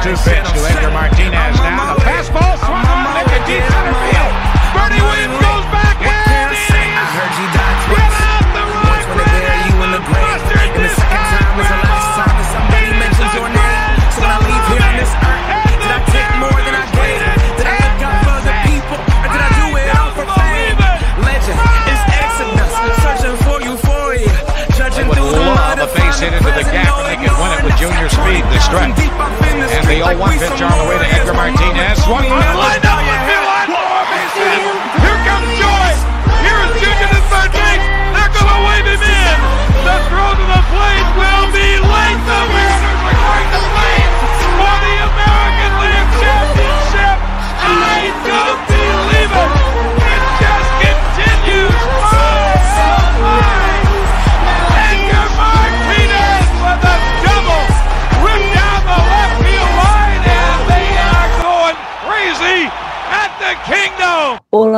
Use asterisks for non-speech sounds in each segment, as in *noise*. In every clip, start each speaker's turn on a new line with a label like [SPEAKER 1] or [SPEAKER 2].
[SPEAKER 1] comes the 2-2 pitch to Edgar Martinez now. The fastball swung on, Nick deep center field. Bernie Williams goes back and
[SPEAKER 2] I heard
[SPEAKER 3] Get out the right
[SPEAKER 2] when they bury you in the grave. And the second time was the last time that somebody mentions your name. So when I leave here on this earth, did I take more than I gave? Did I look out for the people? Or did I do it all for fame? Legend is Exodus, searching for euphoria. Judging
[SPEAKER 1] would
[SPEAKER 2] through the
[SPEAKER 1] love
[SPEAKER 2] mud
[SPEAKER 1] a
[SPEAKER 2] and
[SPEAKER 1] base hit into the gap, and they could win it with junior speed, the stretch.
[SPEAKER 2] The
[SPEAKER 1] old
[SPEAKER 2] one
[SPEAKER 1] pitch on the way to Edgar Martinez. Swung on.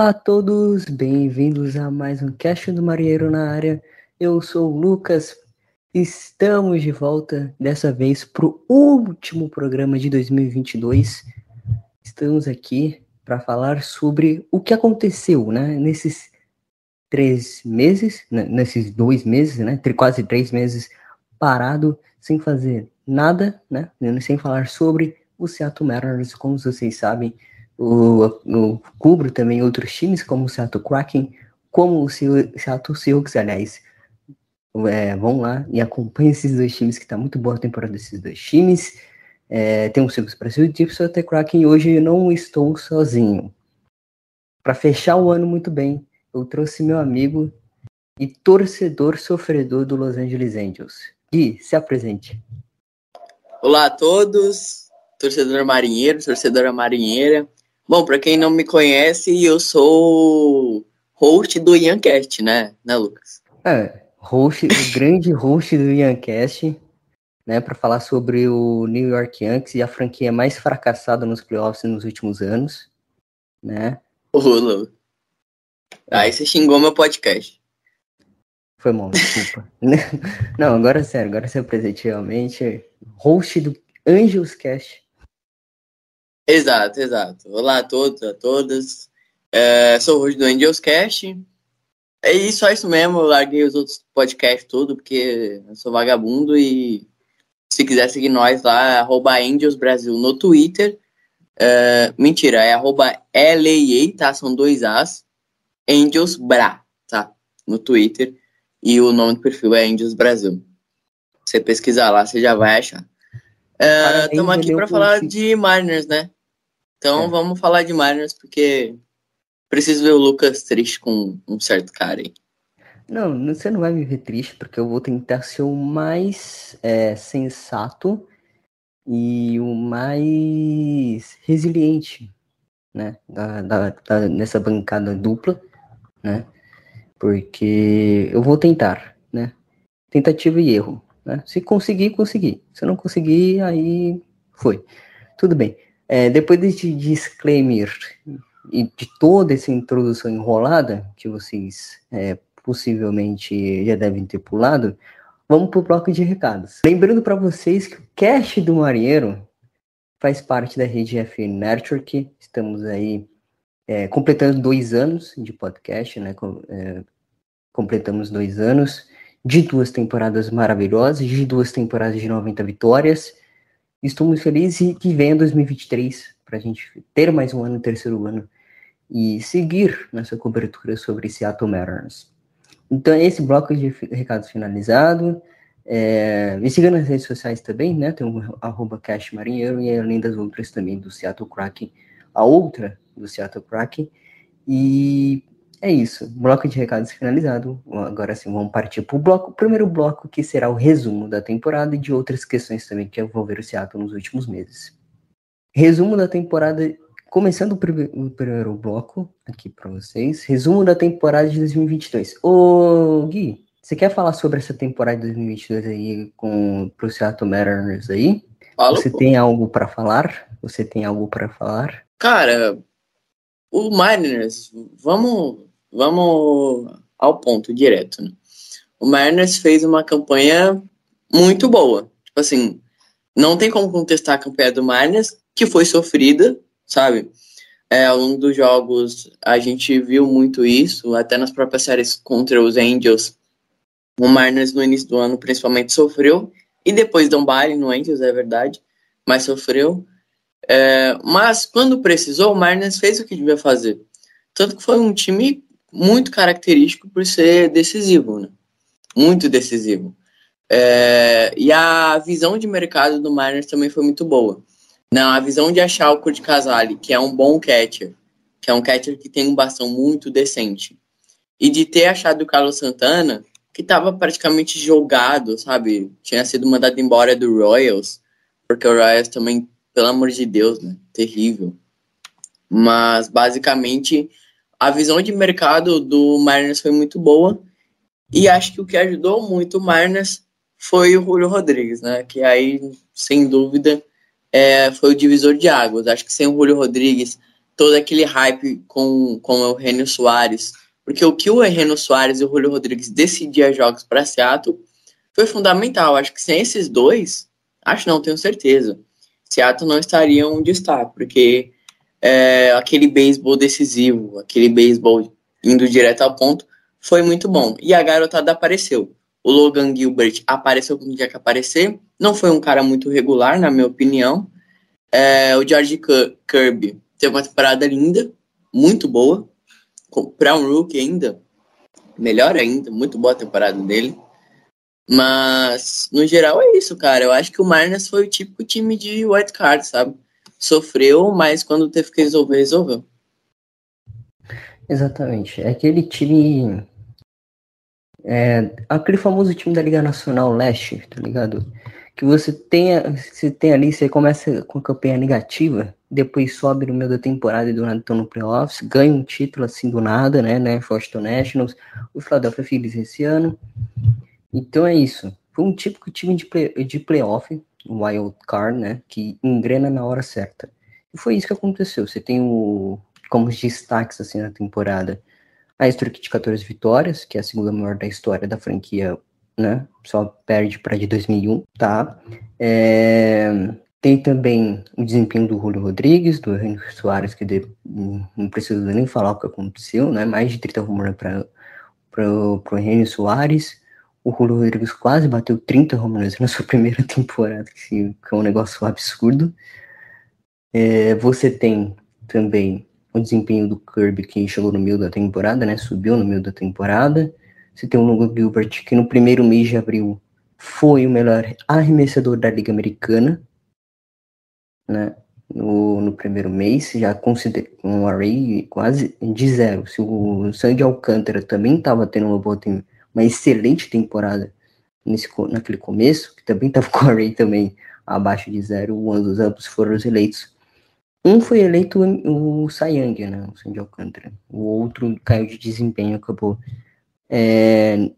[SPEAKER 4] Olá a todos, bem-vindos a mais um Cast do Marinheiro na área. Eu sou o Lucas. Estamos de volta, dessa vez para o último programa de 2022. Estamos aqui para falar sobre o que aconteceu, né? Nesses três meses, né, nesses dois meses, né? Quase três meses parado, sem fazer nada, né? Sem falar sobre o Seattle Mariners, como vocês sabem, o, o cubro também outros times, como o Seattle Kraken, como o Se- Seattle Seahawks, aliás. É, vão lá e acompanhem esses dois times, que tá muito boa a temporada desses dois times. É, tem um Seahawks Brasil e tipo Seattle Kraken, hoje eu não estou sozinho. Para fechar o ano muito bem, eu trouxe meu amigo e torcedor sofredor do Los Angeles Angels. Gui, se apresente.
[SPEAKER 5] Olá a todos, torcedor marinheiro, torcedora marinheira. Bom, para quem não me conhece, eu sou host do Iancast, né, né, Lucas?
[SPEAKER 4] É, host, o grande host do Yancast, né, para falar sobre o New York Yankees e a franquia mais fracassada nos playoffs nos últimos anos, né?
[SPEAKER 5] Ô, Lu. Aí você xingou meu podcast.
[SPEAKER 4] Foi mal, desculpa. *laughs* Não, agora é sério, agora se apresente realmente. Host do Angels Cast.
[SPEAKER 5] Exato, exato. Olá a todos, a todas. É, sou o host do Angels Cast. É isso, só isso mesmo. Eu larguei os outros podcasts tudo, porque eu sou vagabundo e se quiser seguir nós lá, é arroba Angels Brasil no Twitter. É, mentira, é arroba LAA, tá? São dois As. Angels Bra, tá? No Twitter. E o nome do perfil é Angels Brasil. Você pesquisar lá, você já vai achar. Estamos aqui
[SPEAKER 4] valeu
[SPEAKER 5] para
[SPEAKER 4] por
[SPEAKER 5] falar de Mariners, né? Então
[SPEAKER 4] É.
[SPEAKER 5] vamos falar de Mariners, porque preciso ver o Lucas triste com um certo cara aí.
[SPEAKER 4] Não, não- você não vai me ver triste, porque eu vou tentar ser o mais é, sensato e o mais resiliente, né? Da, da, da- nessa bancada dupla, né? Porque eu vou tentar, né? Tentativa e erro, né? Se conseguir, conseguir. Se não conseguir, aí foi. Tudo bem. É, depois desse disclaimer e de toda essa introdução enrolada que vocês é, possivelmente já devem ter pulado, vamos para o bloco de recados. Lembrando para vocês que o Cast do Marinheiro faz parte da rede Network. Estamos aí é, completando dois anos de podcast, né? Com- é, completamos dois anos de duas temporadas maravilhosas, de duas temporadas de 90 vitórias. Estou muito feliz e que venha 2023 para a gente ter mais um ano, terceiro ano, e seguir nessa cobertura sobre Seattle Mariners. Então, esse bloco de recados finalizado. É, me siga nas redes sociais também, né? Tem o Cash Marinheiro e além das outras também do Seattle Kraken, a outra do Seattle Kraken. E é isso, bloco de recados finalizado. Agora sim, vamos partir para o bloco, o primeiro bloco que será o resumo da temporada e de outras questões também que envolveram o Seattle nos últimos meses. resumo da temporada, começando o primeiro, o primeiro bloco aqui para vocês. Resumo da temporada de 2022. Ô, Gui, você quer falar sobre essa temporada de 2022 aí com o Seattle Mariners aí?
[SPEAKER 5] Fala,
[SPEAKER 4] Você
[SPEAKER 5] pô.
[SPEAKER 4] tem algo para falar? Você tem algo para falar?
[SPEAKER 5] Cara, o Mariners, vamos, vamos ao ponto direto, né? O Mariners fez uma campanha muito boa. Tipo assim, não tem como contestar a campanha do Mariners, que foi sofrida, sabe? É, ao longo dos jogos, a gente viu muito isso, até nas próprias séries contra os Angels. O Mariners, no início do ano, principalmente, sofreu. E depois deu um baile no Angels, é verdade, mas sofreu. É, mas quando precisou, o Mariners fez o que devia fazer. Tanto que foi um time muito característico por ser decisivo, né? Muito decisivo. É, e a visão de mercado do Mariners também foi muito boa. Não, a visão de achar o Kurt Casale, que é um bom catcher, que é um catcher que tem um bastão muito decente, e de ter achado o Carlos Santana, que estava praticamente jogado, sabe? Tinha sido mandado embora do Royals, porque o Royals também, pelo amor de Deus, né? Terrível. Mas, basicamente, a visão de mercado do Mariners foi muito boa. E acho que o que ajudou muito o Mariners foi o Julio Rodrigues, né? Que aí, sem dúvida, é, foi o divisor de águas. Acho que sem o Julio Rodrigues, todo aquele hype com, com o Eugenio Soares, porque o que o Eugenio Soares e o Julio Rodrigues decidiam jogos para Seattle foi fundamental. Acho que sem esses dois, acho não, tenho certeza, Seattle não estaria onde está, porque é, aquele beisebol decisivo, aquele beisebol indo direto ao ponto, foi muito bom. E a garotada apareceu. O Logan Gilbert apareceu quando tinha que aparecer. Não foi um cara muito regular, na minha opinião. É, o George Kirby teve uma temporada linda, muito boa. Para um rookie ainda, melhor ainda, muito boa a temporada dele. Mas, no geral, é isso, cara. Eu acho que o Mariners foi o típico time de white card, sabe? Sofreu, mas quando teve que resolver, resolveu.
[SPEAKER 4] Exatamente. É aquele time. É, aquele famoso time da Liga Nacional Leste, tá ligado? Que você tem, você tem ali, você começa com campanha negativa, depois sobe no meio da temporada e do nada estão no playoffs, ganha um título assim do nada, né? né Washington Nationals, o Philadelphia Phillies esse ano. Então é isso. Foi um típico time de, play, de playoff, wild card, né? Que engrena na hora certa. E foi isso que aconteceu. Você tem o como os destaques assim na temporada. A streak de 14 vitórias, que é a segunda maior da história da franquia, né? Só perde para de 2001, tá? É... Tem também o desempenho do Julio Rodrigues, do Henrique Soares, que de... não preciso nem falar o que aconteceu, né? Mais de 30 home para o Henrique Soares. O Julio Rodrigues quase bateu 30 home runs na sua *laughs* primeira temporada, que é um negócio absurdo. É... Você tem também o desempenho do Kirby, que chegou no meio da temporada, né? Subiu no meio da temporada. Você tem o Logan Gilbert, que no primeiro mês de abril foi o melhor arremessador da Liga Americana, né? No, no primeiro mês, já considera um array quase de zero. Se o Sandy Alcântara também estava tendo uma boa uma excelente temporada nesse, naquele começo, que também estava *laughs* com o array também abaixo de zero, os ambos foram os eleitos um foi eleito o Sayang, né? O Sandy Alcântara. O outro caiu de desempenho, acabou. É,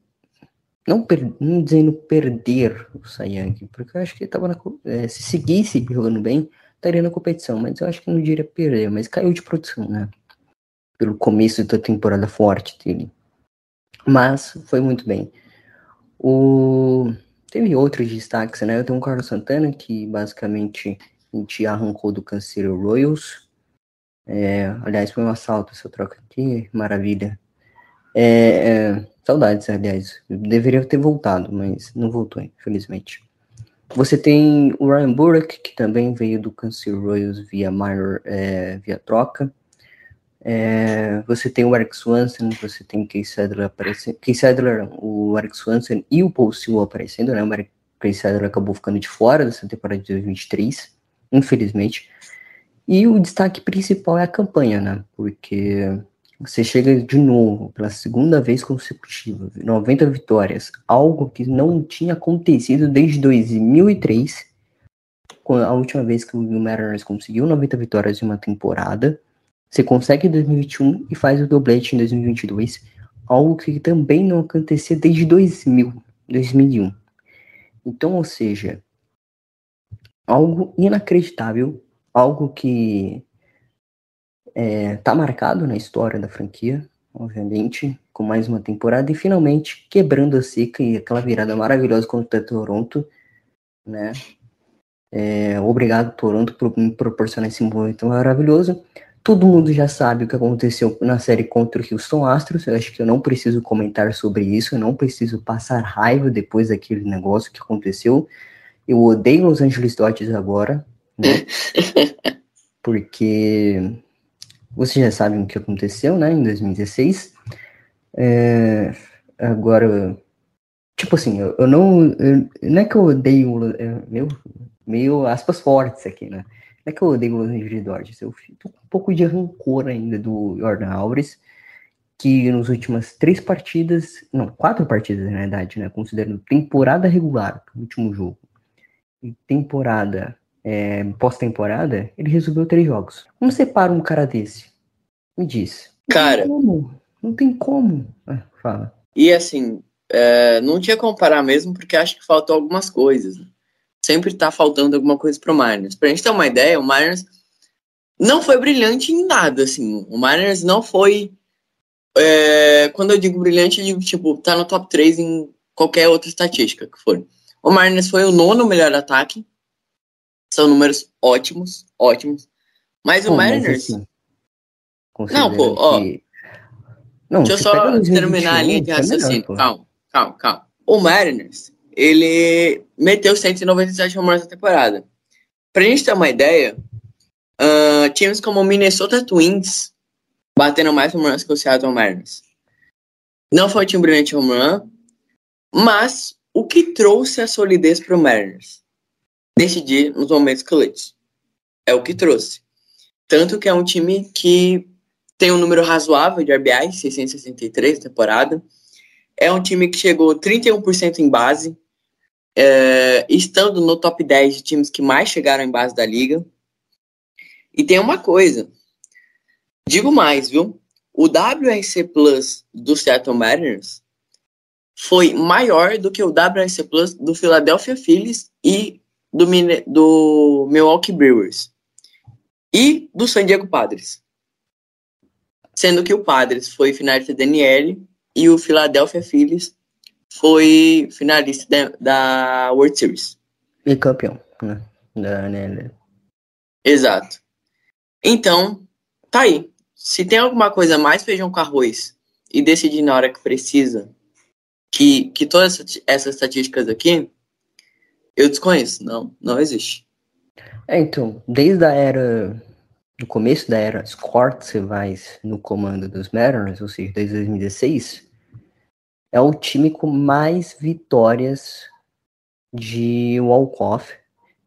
[SPEAKER 4] não, per, não dizendo perder o Sayang, porque eu acho que ele tava na, é, se seguisse jogando bem, estaria na competição, mas eu acho que não diria perder, mas caiu de produção, né? Pelo começo da temporada forte dele. Mas foi muito bem. O... Teve outros destaques, né? Eu tenho o Carlos Santana, que basicamente a gente arrancou do Canseiro Royals. É, aliás, foi um assalto essa troca aqui, maravilha. É, é, saudades, aliás. Deveria ter voltado, mas não voltou, infelizmente. Você tem o Ryan Burke, que também veio do Canseiro Royals via minor, é, via troca. É, você tem o Eric Swanson, você tem o Case Sadler aparecendo. Case Sadler, o Eric Swanson e o Paul Sewell aparecendo, né? O Eric Sadler acabou ficando de fora dessa temporada de 2023 infelizmente. E o destaque principal é a campanha, né? Porque você chega de novo pela segunda vez consecutiva, 90 vitórias, algo que não tinha acontecido desde 2003. a última vez que o Mariners conseguiu 90 vitórias em uma temporada. Você consegue em 2021 e faz o doblete em 2022, algo que também não acontecia desde 2000, 2001. Então, ou seja, algo inacreditável, algo que é, tá marcado na história da franquia, obviamente, com mais uma temporada e finalmente quebrando a seca e aquela virada maravilhosa contra Toronto, né? É, obrigado, Toronto, por me proporcionar esse momento maravilhoso. Todo mundo já sabe o que aconteceu na série contra o Houston Astros. Eu acho que eu não preciso comentar sobre isso. Eu não preciso passar raiva depois daquele negócio que aconteceu. Eu odeio Los Angeles Dodgers agora, né? *laughs* Porque vocês já sabem o que aconteceu, né? Em 2016. É, agora, tipo assim, eu, eu não. Eu, não é que eu odeio. É, meu, meio aspas fortes aqui, né? Não é que eu odeio o Los Angeles Dodgers, eu fico com um pouco de rancor ainda do Jordan Alves, que nas últimas três partidas, não, quatro partidas na verdade, né? Considerando temporada regular, o último jogo, e temporada, é, pós-temporada, ele resolveu três jogos. Como separa um cara desse? Me diz.
[SPEAKER 5] Cara.
[SPEAKER 4] Não tem como. Não tem como. Ah, fala.
[SPEAKER 5] E assim, é, não tinha comparar mesmo, porque acho que faltou algumas coisas. Né? Sempre tá faltando alguma coisa pro Mariners. Pra gente ter uma ideia, o Mariners não foi brilhante em nada, assim. O Mariners não foi. É, quando eu digo brilhante, eu digo, tipo, tá no top 3 em qualquer outra estatística que for. O Mariners foi o nono melhor ataque. São números ótimos, ótimos. Mas o Mariners. Assim, não, pô, ó. Que... Não, deixa eu só terminar a linha de raciocínio. É calma, calma, calma. O Mariners, ele meteu 197 home runs na temporada. Pra gente ter uma ideia, uh, times como Minnesota Twins batendo mais home runs que o Seattle Mariners. Não foi um time brilhante home run, mas o que trouxe a solidez para o Mariners? Decidir nos momentos clutch. É o que trouxe. Tanto que é um time que tem um número razoável de RBI, 663 na temporada. É um time que chegou 31% em base, é, estando no top 10 de times que mais chegaram em base da liga. E tem uma coisa, digo mais, viu? O WRC Plus do Seattle Mariners foi maior do que o WRC Plus do Philadelphia Phillies e do, do Milwaukee Brewers e do San Diego Padres. Sendo que o Padres foi finalista da NL e o Philadelphia Phillies foi finalista da, World Series.
[SPEAKER 4] E campeão, né? Da NL.
[SPEAKER 5] Exato. Então, tá aí. Se tem alguma coisa mais feijão com arroz e decidir na hora que precisa, que, que todas essas estatísticas aqui, eu desconheço. Não, não existe.
[SPEAKER 4] É, então, desde a era do começo da era Scott Sevais no comando dos Mariners, ou seja, desde 2016, é o time com mais vitórias de walk-off,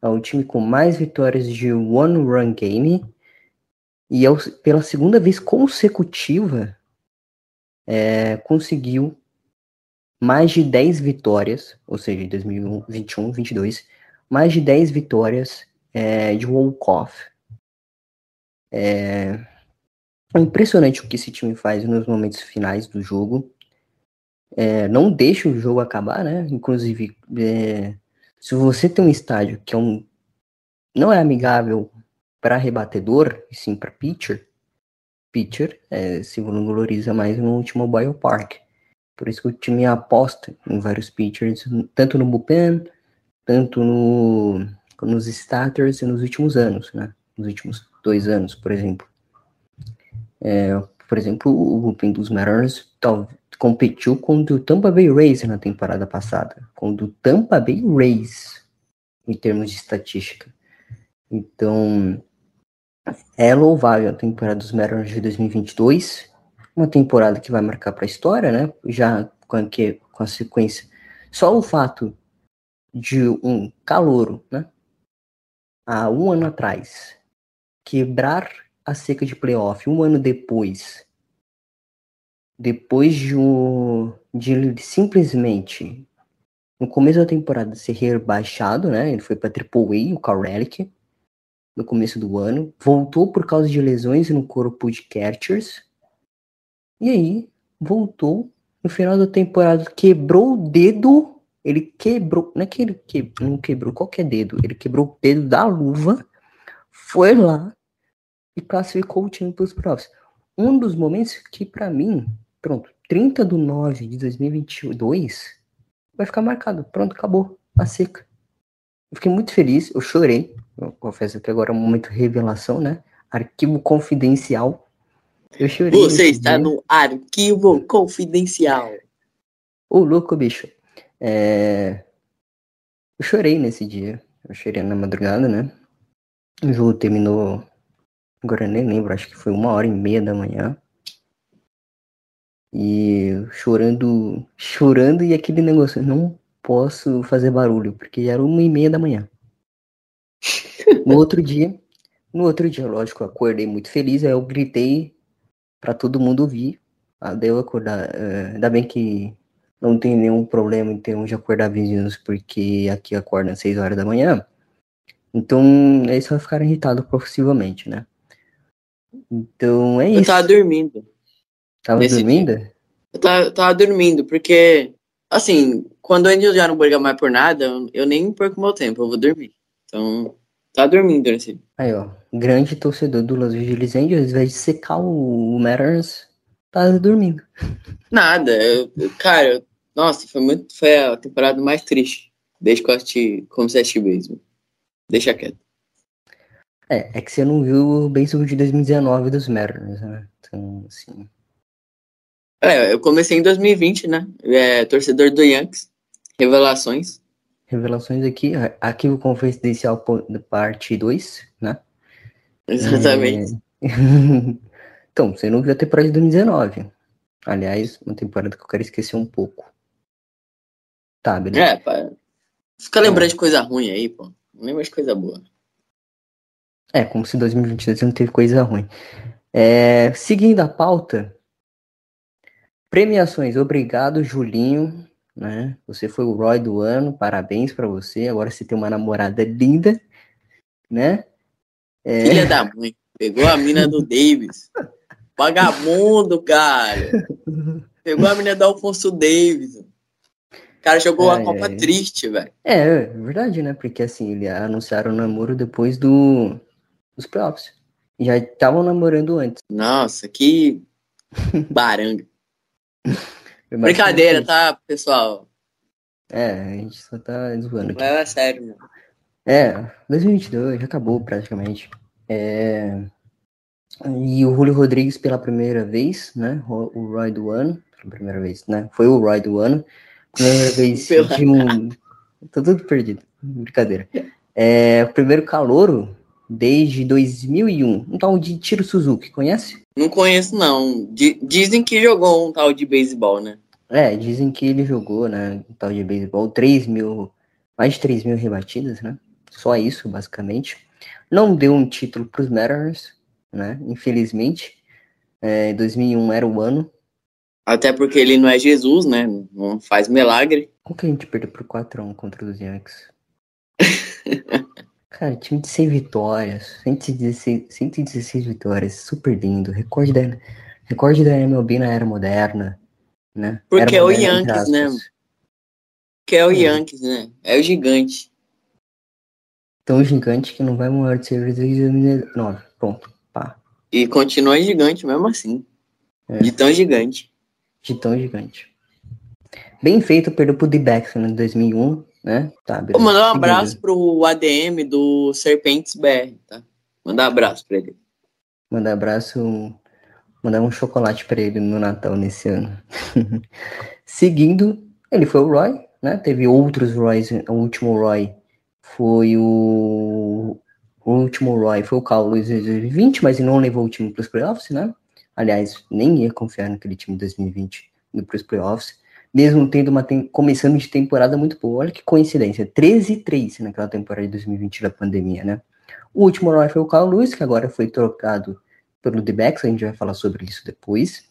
[SPEAKER 4] é o time com mais vitórias de one-run game, e é o, pela segunda vez consecutiva é, conseguiu mais de 10 vitórias, ou seja, em 2021, 22, mais de 10 vitórias é, de walk-off. É, é impressionante o que esse time faz nos momentos finais do jogo é, não deixa o jogo acabar, né? Inclusive, é, se você tem um estádio que é um, não é amigável para rebatedor, e sim para pitcher, pitcher é, se valoriza mais no último biopark. Por isso que o time aposta em vários pitchers, tanto no bullpen, tanto no, nos starters nos últimos anos, né? Nos últimos dois anos, por exemplo. É, por exemplo, o bullpen dos Mariners talvez competiu com o Tampa Bay Rays na temporada passada, com o Tampa Bay Rays em termos de estatística. Então, é louvável a temporada dos Mariners de 2022, uma temporada que vai marcar para a história, né? Já com a, com a sequência. Só o fato de um calouro, né? Há um ano atrás, quebrar a seca de playoff um ano depois depois de, de ele simplesmente no começo da temporada ser rebaixado, né? Ele foi para Triple A, o Cal Relic, no começo do ano. Voltou por causa de lesões no corpo de catchers. E aí, voltou no final da temporada, quebrou o dedo. Ele quebrou, não é que ele que, não quebrou qualquer dedo, ele quebrou o dedo da luva, foi lá e classificou o time para os playoffs. Um dos momentos que, para mim, pronto, 30 de 9 de 2022 vai ficar marcado. Pronto, acabou. A seca. Eu fiquei muito feliz, eu chorei. Eu confesso que agora é um momento de revelação, né? Arquivo confidencial. Eu chorei.
[SPEAKER 5] Você está dia. no arquivo confidencial.
[SPEAKER 4] Ô, louco, bicho. É... Eu chorei nesse dia. Eu chorei na madrugada, né? O jogo terminou. Agora eu nem lembro, acho que foi uma hora e meia da manhã. E chorando, chorando e aquele negócio, não posso fazer barulho, porque era uma e meia da manhã. No outro dia, no outro dia, lógico, eu acordei muito feliz, aí eu gritei para todo mundo ouvir. Ah, daí eu acordar, uh, ainda bem que não tem nenhum problema em termos de acordar vizinhos, porque aqui acorda às 6 horas da manhã. Então, eles só ficaram irritados possivelmente, né? Então, é
[SPEAKER 5] eu
[SPEAKER 4] isso.
[SPEAKER 5] Eu tava dormindo.
[SPEAKER 4] Tava dormindo? Dia.
[SPEAKER 5] Eu tava, eu tava dormindo, porque, assim, quando o Angel já não briga mais por nada, eu nem perco meu tempo, eu vou dormir. Então, tá dormindo nesse.
[SPEAKER 4] Aí, ó, grande torcedor do Los Angeles Angels, ao invés de secar o Mariners, tá dormindo. *laughs*
[SPEAKER 5] Nada, eu, cara, nossa, foi muito, foi a temporada mais triste desde que eu assisti, comecei a assistir mesmo. Deixa quieto.
[SPEAKER 4] É, é que você não viu o beisebol de 2019 dos Mariners, né? Então, assim...
[SPEAKER 5] É, eu comecei em 2020, né? É, torcedor do Yankees. Revelações.
[SPEAKER 4] Revelações aqui, arquivo confidencial parte 2, né?
[SPEAKER 5] Exatamente.
[SPEAKER 4] É... *laughs* então, você não viu a temporada de 2019. Aliás, uma temporada que eu quero esquecer um pouco. Tá, beleza.
[SPEAKER 5] É, pá. Fica lembrando é. de coisa ruim aí, pô. Não lembra de coisa boa.
[SPEAKER 4] É, como se 2022 não teve coisa ruim. É, seguindo a pauta, Premiações, obrigado, Julinho. Né? Você foi o Roy do ano, parabéns para você. Agora você tem uma namorada linda, né?
[SPEAKER 5] É... Filha da mãe, pegou a mina do *laughs* Davis. Vagabundo, cara. Pegou a mina do Alfonso Davis. O cara jogou é, a Copa é. triste, velho.
[SPEAKER 4] É, é verdade, né? Porque assim, ele anunciaram o namoro depois do dos playoffs. Já estavam namorando antes.
[SPEAKER 5] Nossa, que *laughs* baranga. *laughs* Brincadeira, tá, pessoal?
[SPEAKER 4] É, a gente só tá zoando aqui.
[SPEAKER 5] É sério, mano.
[SPEAKER 4] É, 2022 já acabou praticamente. É... E o Julio Rodrigues pela primeira vez, né? O Roy do ano, pela primeira vez, né? Foi o Roy do ano. Primeira vez *laughs* de um. Tô tudo perdido. Brincadeira. É, o primeiro calouro desde 2001. Um tal de Tiro Suzuki, conhece?
[SPEAKER 5] Não conheço, não. dizem que jogou um tal de beisebol, né?
[SPEAKER 4] É, dizem que ele jogou, né? Um tal de beisebol, 3 mil, mais de 3 mil rebatidas, né? Só isso, basicamente. Não deu um título para os Mariners, né? Infelizmente. É, 2001 era o ano.
[SPEAKER 5] Até porque ele não é Jesus, né? Não faz milagre.
[SPEAKER 4] Como que a gente perdeu por 4x1 contra os *laughs* Yankees? Cara, time de 100 vitórias, 116, 116 vitórias, super lindo. Recorde da, recorde da MLB na era moderna, né?
[SPEAKER 5] Porque era é o Yankees, né? Que é o é. Yankees, né? É o gigante.
[SPEAKER 4] Tão gigante que não vai maior de ser desde 2009. Pronto, pá.
[SPEAKER 5] E continua gigante mesmo assim. É. De tão gigante.
[SPEAKER 4] De tão gigante. Bem feito, perdeu pro D-Backs em 2001, né? Tá,
[SPEAKER 5] Vou mandar um abraço pro ADM do Serpentes BR, tá? Mandar um abraço pra ele.
[SPEAKER 4] Mandar abraço, mandar um chocolate pra ele no Natal nesse ano. *laughs* Seguindo, ele foi o Roy, né? Teve outros Roys, o último Roy foi o o último Roy foi o Carlos em 2020, mas ele não levou o time para os playoffs, né? Aliás, nem ia confiar naquele time de 2020 para os playoffs mesmo tendo uma começando de temporada muito boa. Olha que coincidência, 13 e 3 naquela temporada de 2020 da pandemia, né? O último Roy foi o Carl Lewis, que agora foi trocado pelo The Backs, a gente vai falar sobre isso depois.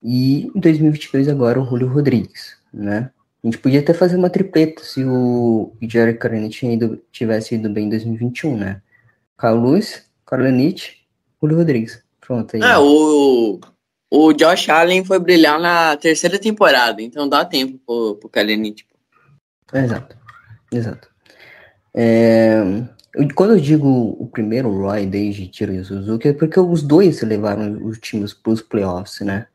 [SPEAKER 4] E em 2022 agora o Julio Rodrigues, né? A gente podia até fazer uma tripleta se o Jerry Karanich tivesse ido bem em 2021, né? Carl Lewis, Karanich, Julio Rodrigues. Pronto aí.
[SPEAKER 5] É, o, o Josh Allen foi brilhar na terceira temporada, então dá tempo pro, pro Kalenich.
[SPEAKER 4] Exato, exato. É, quando eu digo o primeiro Roy, desde Tiro e Suzuki, é porque os dois levaram os times para os playoffs, né?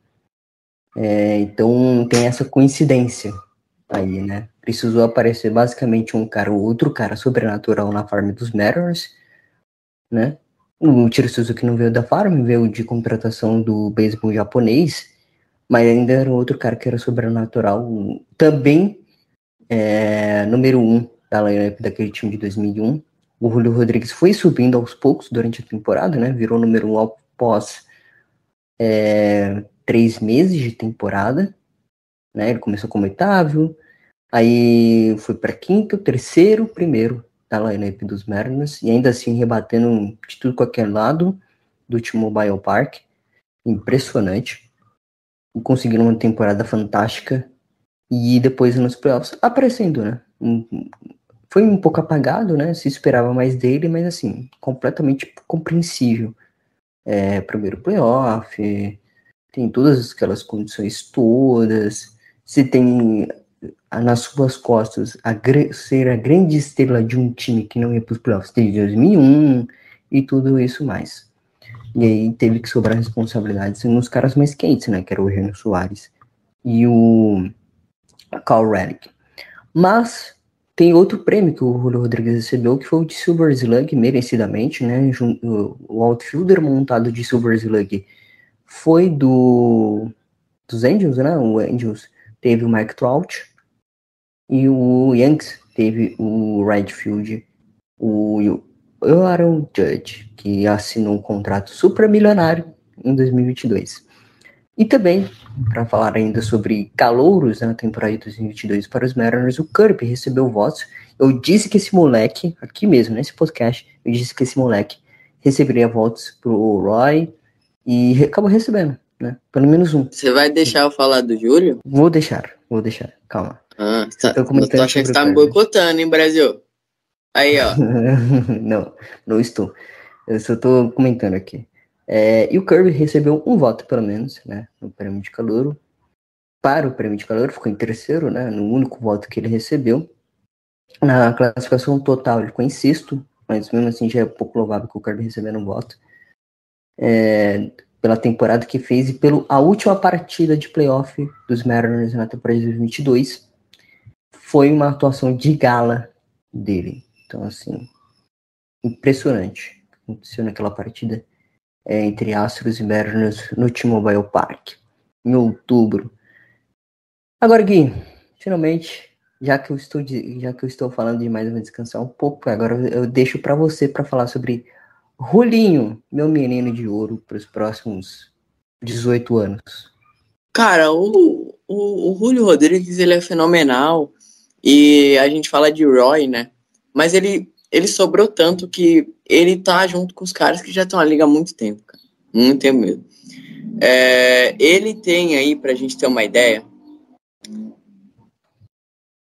[SPEAKER 4] É, então tem essa coincidência aí, né? Precisou aparecer basicamente um cara ou outro cara sobrenatural na farm dos Mariners, né? O Tiro Suzuki não veio da farm, veio de contratação do beisebol japonês, mas ainda era outro cara que era sobrenatural, também é, número um da lineup daquele time de 2001. O Julio Rodrigues foi subindo aos poucos durante a temporada, né? Virou número um após é, três meses de temporada, né? Ele começou como oitavo, aí foi para quinto, terceiro, primeiro da lineup dos Mariners e ainda assim rebatendo de tudo qualquer lado do T-Mobile Park. Impressionante. E conseguiram uma temporada fantástica e depois nos playoffs aparecendo, né? Foi um pouco apagado, né? Se esperava mais dele, mas assim, completamente compreensível. É, primeiro playoff, tem todas aquelas condições todas. Se tem nas suas costas a ser a grande estrela de um time que não ia para os playoffs desde 2001 e tudo isso mais. E aí teve que sobrar responsabilidades nos caras mais quentes, né? Que era o Eugênio Soares e o Carl Relic. Mas tem outro prêmio que o Julio Rodrigues recebeu, que foi o de Silver Slug, merecidamente, né? O outfielder montado de Silver Slug foi do dos Angels, né? O Angels teve o Mike Trout e o Yankees teve o Redfield, o Aaron Judge, que assinou um contrato supramilionário em 2022. E também, para falar ainda sobre calouros na temporada de 2022 para os Mariners, o Kirby recebeu votos. Eu disse que esse moleque, aqui mesmo, nesse podcast, eu disse que esse moleque receberia votos pro Roy e acabou recebendo, né? Pelo menos um.
[SPEAKER 5] Você vai deixar eu falar do Júlio?
[SPEAKER 4] Vou deixar, vou deixar, calma.
[SPEAKER 5] Ah, tá,
[SPEAKER 4] tô
[SPEAKER 5] eu
[SPEAKER 4] comentando
[SPEAKER 5] tô achando que você tá me boicotando, hein, Brasil? Aí, ó. *laughs*
[SPEAKER 4] não, não estou. Eu só estou comentando aqui. É, e o Kirby recebeu um voto, pelo menos, né, no prêmio de calouro. Para o prêmio de calouro, ficou em terceiro, né, no único voto que ele recebeu. Na classificação total, ele ficou em sexto, mas mesmo assim já é pouco louvável que o Kirby recebendo um voto. É, pela temporada que fez e pela a última partida de playoff dos Mariners na temporada de 2022. Foi uma atuação de gala dele. Então, assim, impressionante o que aconteceu naquela partida é, entre Astros e Mariners no T-Mobile Park, em outubro. Agora, Gui, finalmente, já que eu estou, já que eu estou falando demais, eu vou descansar um pouco. Agora eu deixo para você para falar sobre Rolinho, meu menino de ouro, para os próximos 18 anos.
[SPEAKER 5] Cara, o, o, o Julio Rodrigues, ele é fenomenal. E a gente fala de Roy, né? Mas ele, ele sobrou tanto que ele tá junto com os caras que já estão na liga há muito tempo, cara. Muito tempo mesmo. É, ele tem aí, pra gente ter uma ideia,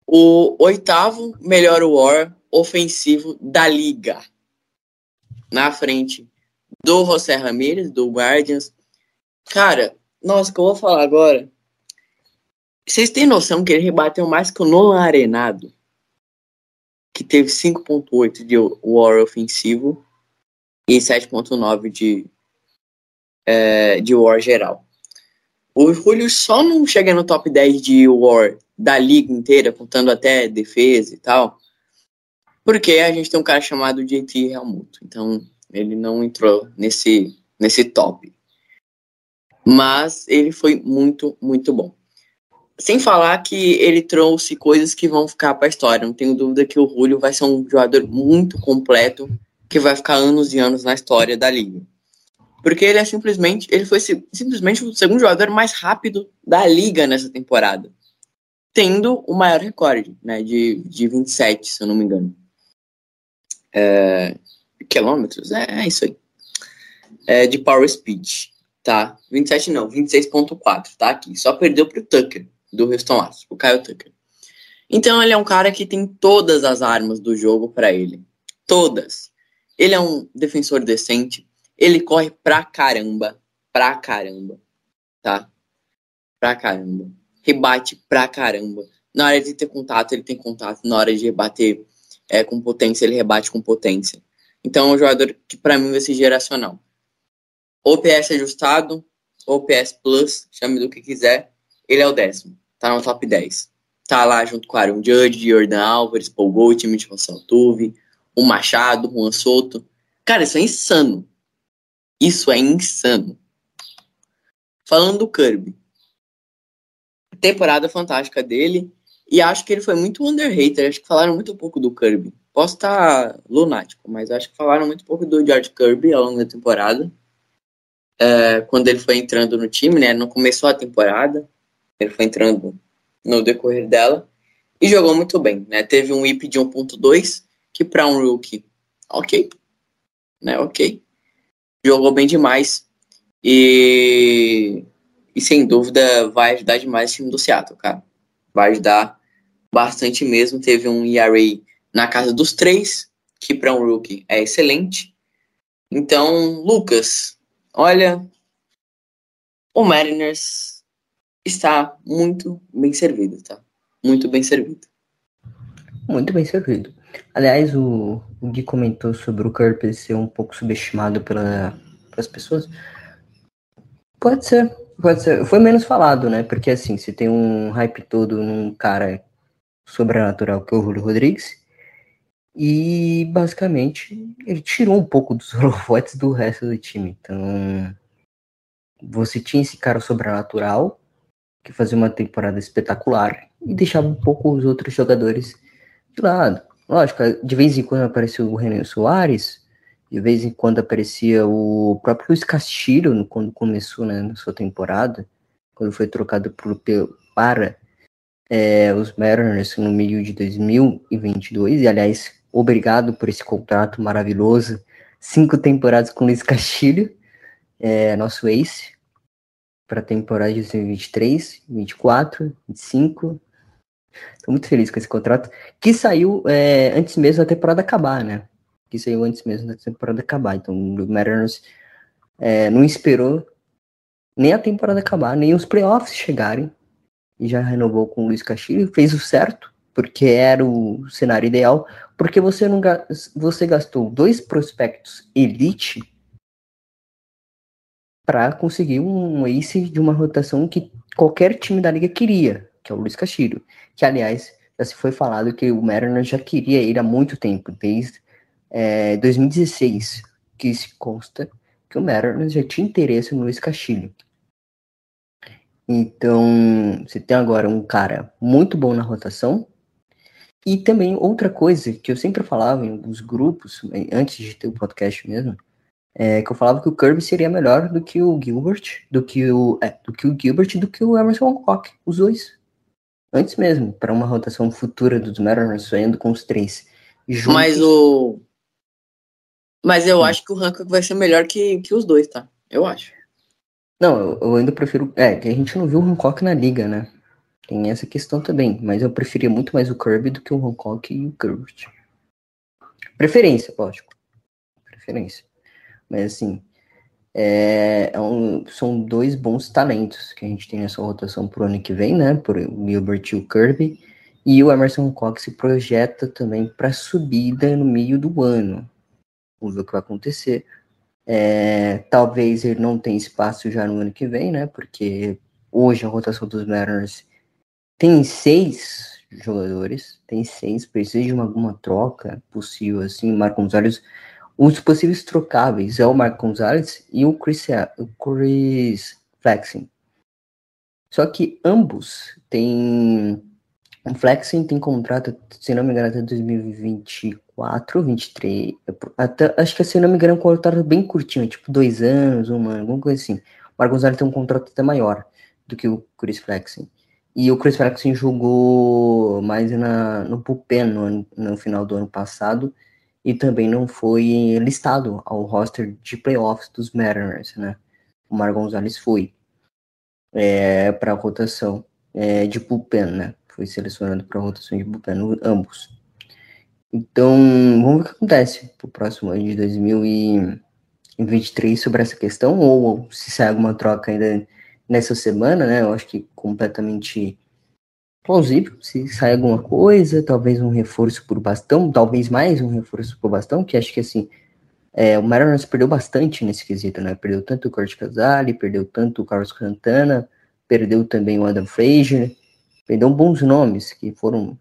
[SPEAKER 5] o oitavo melhor war ofensivo da liga. Na frente do José Ramírez, do Guardians. Cara, nossa, o que eu vou falar agora. Vocês têm noção que ele rebateu mais que o Nolan Arenado? Que teve 5.8 de war ofensivo e 7.9 de, é, de war geral. O Julio só não chega no top 10 de war da liga inteira, contando até defesa e tal, porque a gente tem um cara chamado JT Realmuto. Então, ele não entrou nesse, nesse top. Mas ele foi muito, muito bom. Sem falar que ele trouxe coisas que vão ficar para a história. Não tenho dúvida que o Julio vai ser um jogador muito completo que vai ficar anos e anos na história da liga. Porque ele é simplesmente, ele foi si- simplesmente o segundo jogador mais rápido da liga nessa temporada. Tendo o maior recorde, né, de, de 27, se eu não me engano. É, quilômetros? É, é isso aí. É, de power speed, tá? 27 não, 26.4, tá aqui. Só perdeu pro Tucker, do Houston Astros, o Kyle Tucker. Então ele é um cara que tem todas as armas do jogo para ele. Todas. Ele é um defensor decente. Ele corre pra caramba. Pra caramba. Tá? Pra caramba. Rebate pra caramba. Na hora de ter contato, ele tem contato. Na hora de rebater é, com potência, ele rebate com potência. Então é um jogador que para mim vai ser geracional. OPS ajustado, OPS Plus, chame do que quiser. Ele é o décimo. Tá no top 10. Tá lá junto com Aaron Judge, Jordan Alvarez, Paul Gold, Russell Tuve, o Machado, Juan Soto. Cara, isso é insano. Isso é insano. Falando do Kirby. Temporada fantástica dele. E acho que ele foi muito underrated. Acho que falaram muito pouco do Kirby. Posso estar lunático, mas acho que falaram muito pouco do George Kirby ao longo da temporada. É, quando ele foi entrando no time, né? Não começou a temporada. Ele foi entrando no decorrer dela. E jogou muito bem, né? Teve um IP de 1.2, que para um rookie, ok. Né? Ok. Jogou bem demais. E, e sem dúvida vai ajudar demais o time do Seattle, cara. Vai ajudar bastante mesmo. Teve um ERA na casa dos três, que para um rookie é excelente. Então, Lucas, olha, o Mariners está muito bem servido, tá? Muito bem servido.
[SPEAKER 4] Muito bem servido. Aliás, o, o Gui comentou sobre o Kirby ser um pouco subestimado pela, pelas pessoas. Pode ser, pode ser. Foi menos falado, né? Porque assim, se tem um hype todo num cara sobrenatural que é o Julio Rodrigues, e basicamente ele tirou um pouco dos *laughs* holofotes do resto do time. Então você tinha esse cara sobrenatural que fazia uma temporada espetacular e deixava um pouco os outros jogadores de lado. Lógico, de vez em quando aparecia o Renan Soares, de vez em quando aparecia o próprio Luiz Castilho quando começou né, na sua temporada, quando foi trocado por, para é, os Mariners no meio de 2022. E aliás, Obrigado por esse contrato maravilhoso. Cinco temporadas com Luiz Castilho, é, nosso ace, para a temporada de 2023, 24, 25. Estou muito feliz com esse contrato, que saiu é, antes mesmo da temporada acabar, né? Que saiu antes mesmo da temporada acabar. Então, o Mariners é, não esperou nem a temporada acabar, nem os playoffs chegarem. E já renovou com o Luiz Castilho, fez o certo, porque era o cenário ideal, porque você não você gastou dois prospectos elite para conseguir um ace de uma rotação que qualquer time da liga queria, que é o Luiz Castilho, que aliás já se foi falado que o Mariners já queria ele há muito tempo, desde é, 2016, que se consta que o Mariners já tinha interesse no Luiz Castilho. Então, você tem agora um cara muito bom na rotação, e também outra coisa que eu sempre falava em alguns grupos, antes de ter o podcast mesmo, é que eu falava que o Kirby seria melhor do que o Gilbert, do que o, é, do que o Gilbert e do que o Emerson Hancock, os dois. Antes mesmo, para uma rotação futura dos Mariners, saindo com os três.
[SPEAKER 5] Juntos. Mas o. Mas eu hum. acho que o Hancock vai ser melhor que, que os dois, tá? Eu acho.
[SPEAKER 4] Não, eu, eu ainda prefiro. É, que a gente não viu o Hancock na liga, né? Tem essa questão também, mas eu preferia muito mais o Kirby do que o Hancock e o Gilbert. Preferência, lógico. Preferência. Mas assim, é, é um, são dois bons talentos que a gente tem nessa rotação pro ano que vem, né? Por o e o Kirby. E o Emerson Hancock se projeta também para subida no meio do ano. Vamos ver o que vai acontecer. É, talvez ele não tenha espaço já no ano que vem, né? Porque hoje a rotação dos Mariners tem seis jogadores, tem seis, precisa de uma, alguma troca possível, assim, Marco Gonzalez, os possíveis trocáveis é o Marco Gonzalez e o Chris, o Chris Flexing. Só que ambos têm. O Flexing tem contrato, se não me engano, até 2024, 23. Até, acho que, se não me engano, é um contrato bem curtinho, tipo dois anos, um ano, alguma coisa assim. O Marco Gonzalez tem um contrato até maior do que o Chris Flexing. E o Chris Flexen jogou mais na, no bullpen no, no final do ano passado e também não foi listado ao roster de playoffs dos Mariners, né? O Mar Gonzalez foi é, para a rotação é, de bullpen, né? foi selecionado para rotação de bullpen, ambos. Então, vamos ver o que acontece pro próximo ano de 2023 sobre essa questão, ou se sai alguma troca ainda nessa semana, né? Eu acho que completamente plausível. Se sai alguma coisa, talvez um reforço por bastão, talvez mais um reforço por bastão, que acho que assim, é, o Mariners perdeu bastante nesse quesito, né? Perdeu tanto o Kurt Casale, perdeu tanto o Carlos Santana, perdeu também o Adam Frazier, perdeu bons nomes que foram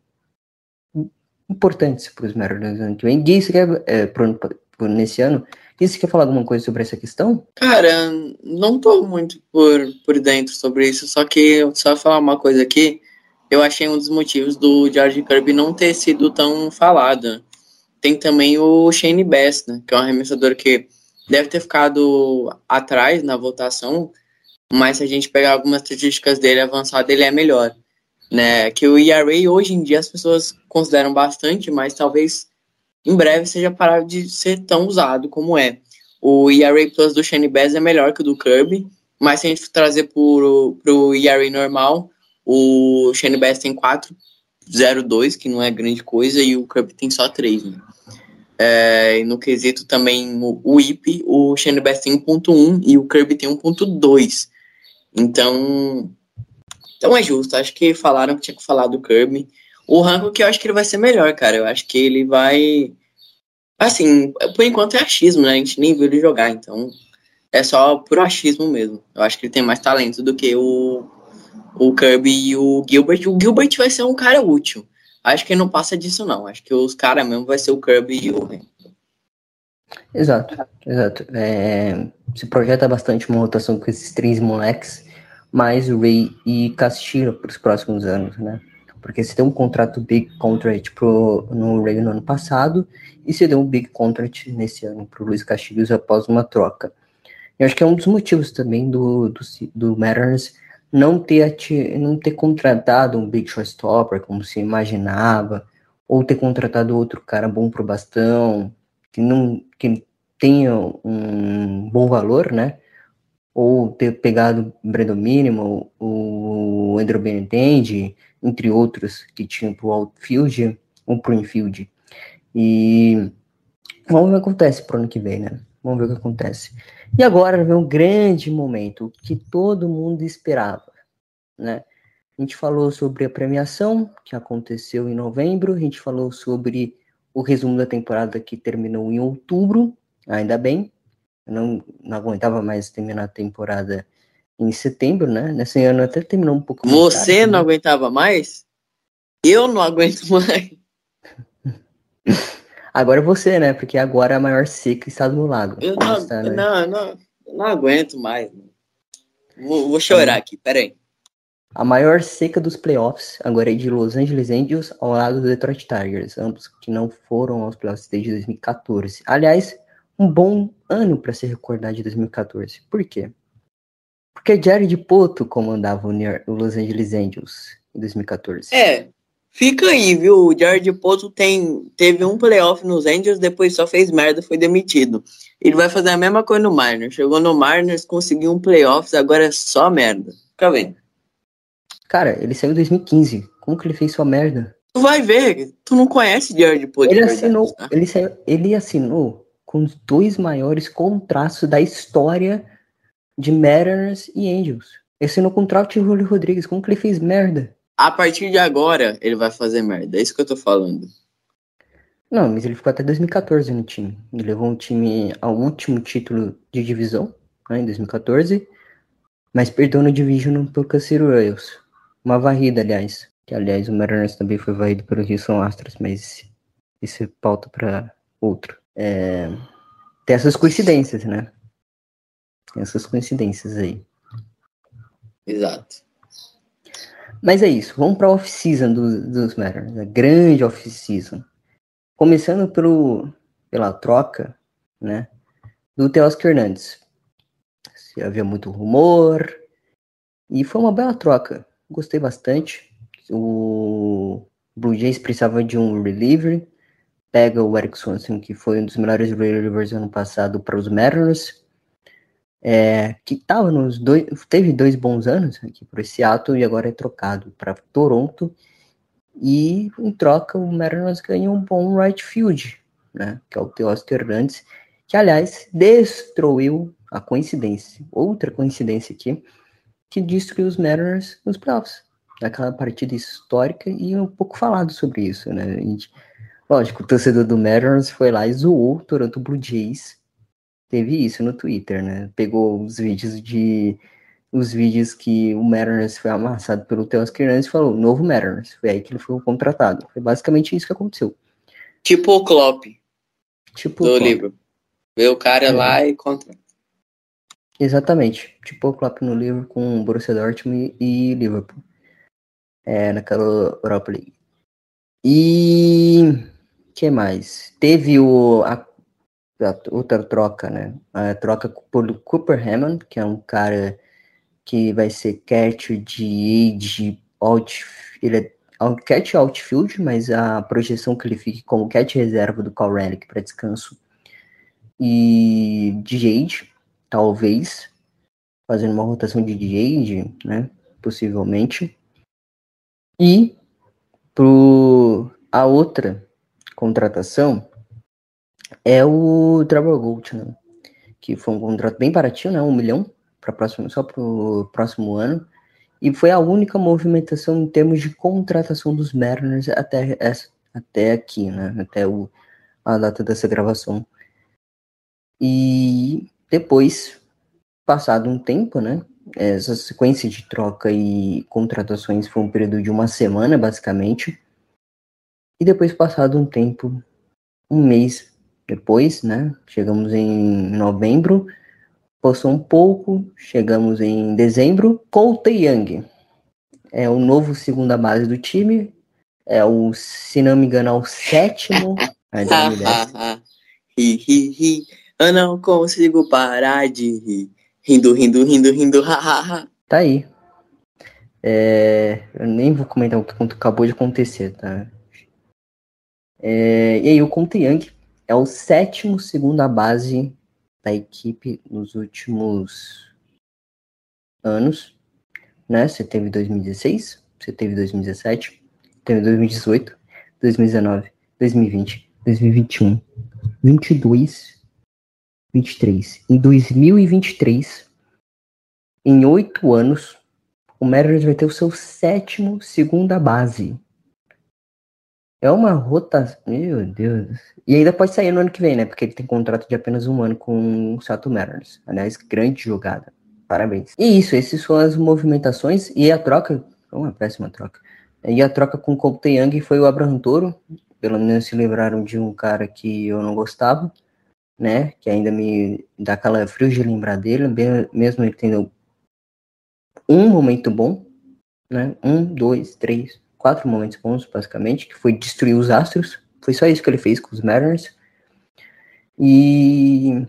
[SPEAKER 4] importantes para os Mariners ano que vem. Disse que é, é pro, pro, nesse ano. Disse que quer falar alguma coisa sobre essa questão?
[SPEAKER 5] Cara, não tô muito por, por dentro sobre isso, só que só falar uma coisa aqui, eu achei um dos motivos do George Kirby não ter sido tão falado. Tem também o Shane Bass, né, que é um arremessador que deve ter ficado atrás na votação, mas se a gente pegar algumas estatísticas dele avançado, ele é melhor né? Que o ERA hoje em dia as pessoas consideram bastante, mas talvez em breve seja parado de ser tão usado como é. O ERA Plus do Shane Bass é melhor que o do Kirby, mas se a gente trazer para o ERA normal, o Shane Bass tem 4,02, que não é grande coisa, e o Kirby tem só 3. Né? É, no quesito também o, IP, o Shane Bass tem 1.1 e o Kirby tem 1.2. Então, então é justo. Acho que falaram que tinha que falar do Kirby. O Hancock eu acho que ele vai ser melhor, cara. Eu acho que ele vai. Assim, por enquanto é achismo, né? A gente nem viu ele jogar, então é só por achismo mesmo. Eu acho que ele tem mais talento do que o, o Kirby e o Gilbert. O Gilbert vai ser um cara útil. Acho que não passa disso, não. Acho que os caras mesmo vai ser o Kirby e o
[SPEAKER 4] Exato, exato. É, se projeta bastante uma rotação com esses três moleques mais o Ray e Castillo para os próximos anos, né? Porque você tem um contrato big contract pro, no Ray no ano passado e você deu um big contract nesse ano para o Luiz Castilho após uma troca. Eu acho que é um dos motivos também do, do, do Mariners não ter, não ter contratado um big shortstopper como se imaginava, ou ter contratado outro cara bom pro bastão, que não que tenha um bom valor, né? ou ter pegado o Brandon Minimal, o Andrew Benintendi, entre outros que tinham para o outfield ou para o infield. E vamos ver o que acontece para o ano que vem, né? Vamos ver o que acontece. E agora vem um grande momento que todo mundo esperava, né? A gente falou sobre a premiação que aconteceu em novembro, a gente falou sobre o resumo da temporada que terminou em outubro, ainda bem, eu não, não aguentava mais terminar a temporada em setembro, né? Nesse ano até terminou um pouco
[SPEAKER 5] mais Você tarde, não né? aguentava mais? Eu não aguento *laughs* mais. *laughs*
[SPEAKER 4] agora você, né? Porque agora é a maior seca está do lago.
[SPEAKER 5] Eu não, está, né? não, não, não, aguento mais. Vou, vou chorar aqui, peraí.
[SPEAKER 4] A maior seca dos playoffs agora é de Los Angeles Angels ao lado do Detroit Tigers, ambos que não foram aos playoffs desde 2014. Aliás, um bom ano para se recordar de 2014. Por quê? Porque Jared Poto comandava o Los Angeles Angels em 2014.
[SPEAKER 5] É, fica aí, viu? O Jared Poto tem, teve um playoff nos Angels, depois só fez merda, foi demitido. Ele vai fazer a mesma coisa no Mariners. Chegou no Mariners, conseguiu um playoffs, agora é só merda. Fica vendo.
[SPEAKER 4] Cara, ele saiu em 2015. Como que ele fez sua merda?
[SPEAKER 5] Tu vai ver, tu não conhece Jared Poto.
[SPEAKER 4] Ele assinou, tá? ele, saiu, ele assinou com os dois maiores contratos da história de Mariners e Angels. Esse no contrato de Julio Rodrigues, como que ele fez merda?
[SPEAKER 5] A partir de agora, ele vai fazer merda. É isso que eu tô falando.
[SPEAKER 4] Não, mas ele ficou até 2014 no time. Ele levou o time ao último título de divisão, né, em 2014, mas perdeu no Division pro Cassiro Royals. Uma varrida, aliás. Que, aliás, o Mariners também foi varrido pelo Houston Astros, mas isso é pauta para outro é, tem essas coincidências, né? Tem essas coincidências aí.
[SPEAKER 5] Exato.
[SPEAKER 4] Mas é isso, vamos para a off-season do, dos Mariners, a grande off-season. Começando pelo, pela troca, né, do Teoscar Hernandes. Havia muito rumor, e foi uma bela troca. Gostei bastante. O Blue Jays precisava de um reliever, pega o Eric Swanson, que foi um dos melhores relievers ano passado para os Mariners, é, que tava nos dois, teve dois bons anos aqui esse ato e agora é trocado para Toronto E em troca o Mariners ganha um bom right field, né? Que é o Teoscar Hernandes, que aliás destruiu a coincidência, outra coincidência aqui, que destruiu os Mariners nos playoffs. Naquela partida histórica e um pouco falado sobre isso, né? A gente, lógico, o torcedor do Mariners foi lá e zoou o Toronto Blue Jays. Teve isso no Twitter, né? Pegou os vídeos de os vídeos que o Mariners foi amassado pelo Teoscar Hernandes e falou, novo Mariners. Foi aí que ele foi contratado. Foi basicamente isso que aconteceu.
[SPEAKER 5] Tipo o Klopp
[SPEAKER 4] Tipo,
[SPEAKER 5] do
[SPEAKER 4] o Klopp.
[SPEAKER 5] livro. Vê o cara
[SPEAKER 4] É.
[SPEAKER 5] lá e contrata.
[SPEAKER 4] Exatamente. Tipo o Klopp no livro com Borussia Dortmund e Liverpool. É, naquela Europa League. E que mais? Teve o, a outra troca, né? A troca por Cooper Hammond, que é um cara que vai ser catcher de age out, ele é catch outfield, mas a projeção que ele fique como catch reserva do Cal Renick para descanso e de age, talvez, fazendo uma rotação de age, né? Possivelmente. E pro a outra contratação é o Trevor Gold, né? Que foi um contrato bem baratinho, né? Um milhão para próximo só para o próximo ano. E foi a única movimentação em termos de contratação dos Mariners até, essa, até aqui, né? Até o, a data dessa gravação. E depois, passado um tempo, né? Essa sequência de troca e contratações foi um período de uma semana, basicamente. E depois, passado um tempo, um mês depois, né? Chegamos em novembro, passou um pouco, chegamos em dezembro. Colte Young é o novo segunda base do time, é o, se não me engano, é o sétimo. Me desce.
[SPEAKER 5] ri, ri, ri. Eu não consigo parar de rir. Rindo, rindo, rindo, rindo, ha, ha, ha.
[SPEAKER 4] Tá aí. É, eu nem vou comentar o que acabou de acontecer, tá? É, e aí, o Conte Young é o sétimo segunda base da equipe nos últimos anos, né? Você teve 2016, você teve 2017, teve 2018, 2019, 2020, 2021, 22, 23. Em 2023, em oito anos, o Mariners vai ter o seu sétimo segunda base. É uma rotação. Meu Deus. E ainda pode sair no ano que vem, né? Porque ele tem contrato de apenas um ano com o Seattle Mariners. Aliás, grande jogada. Parabéns. E isso, essas são as movimentações. E a troca. Uma péssima troca. E a troca com o Colte Young foi o Abraham Toro. Pelo menos se lembraram de um cara que eu não gostava, né? Que ainda me dá aquela frio de lembrar dele, mesmo ele tendo um momento bom, né? Um, dois, três, quatro momentos bons, basicamente, que foi destruir os Astros. Foi só isso que ele fez com os Mariners. E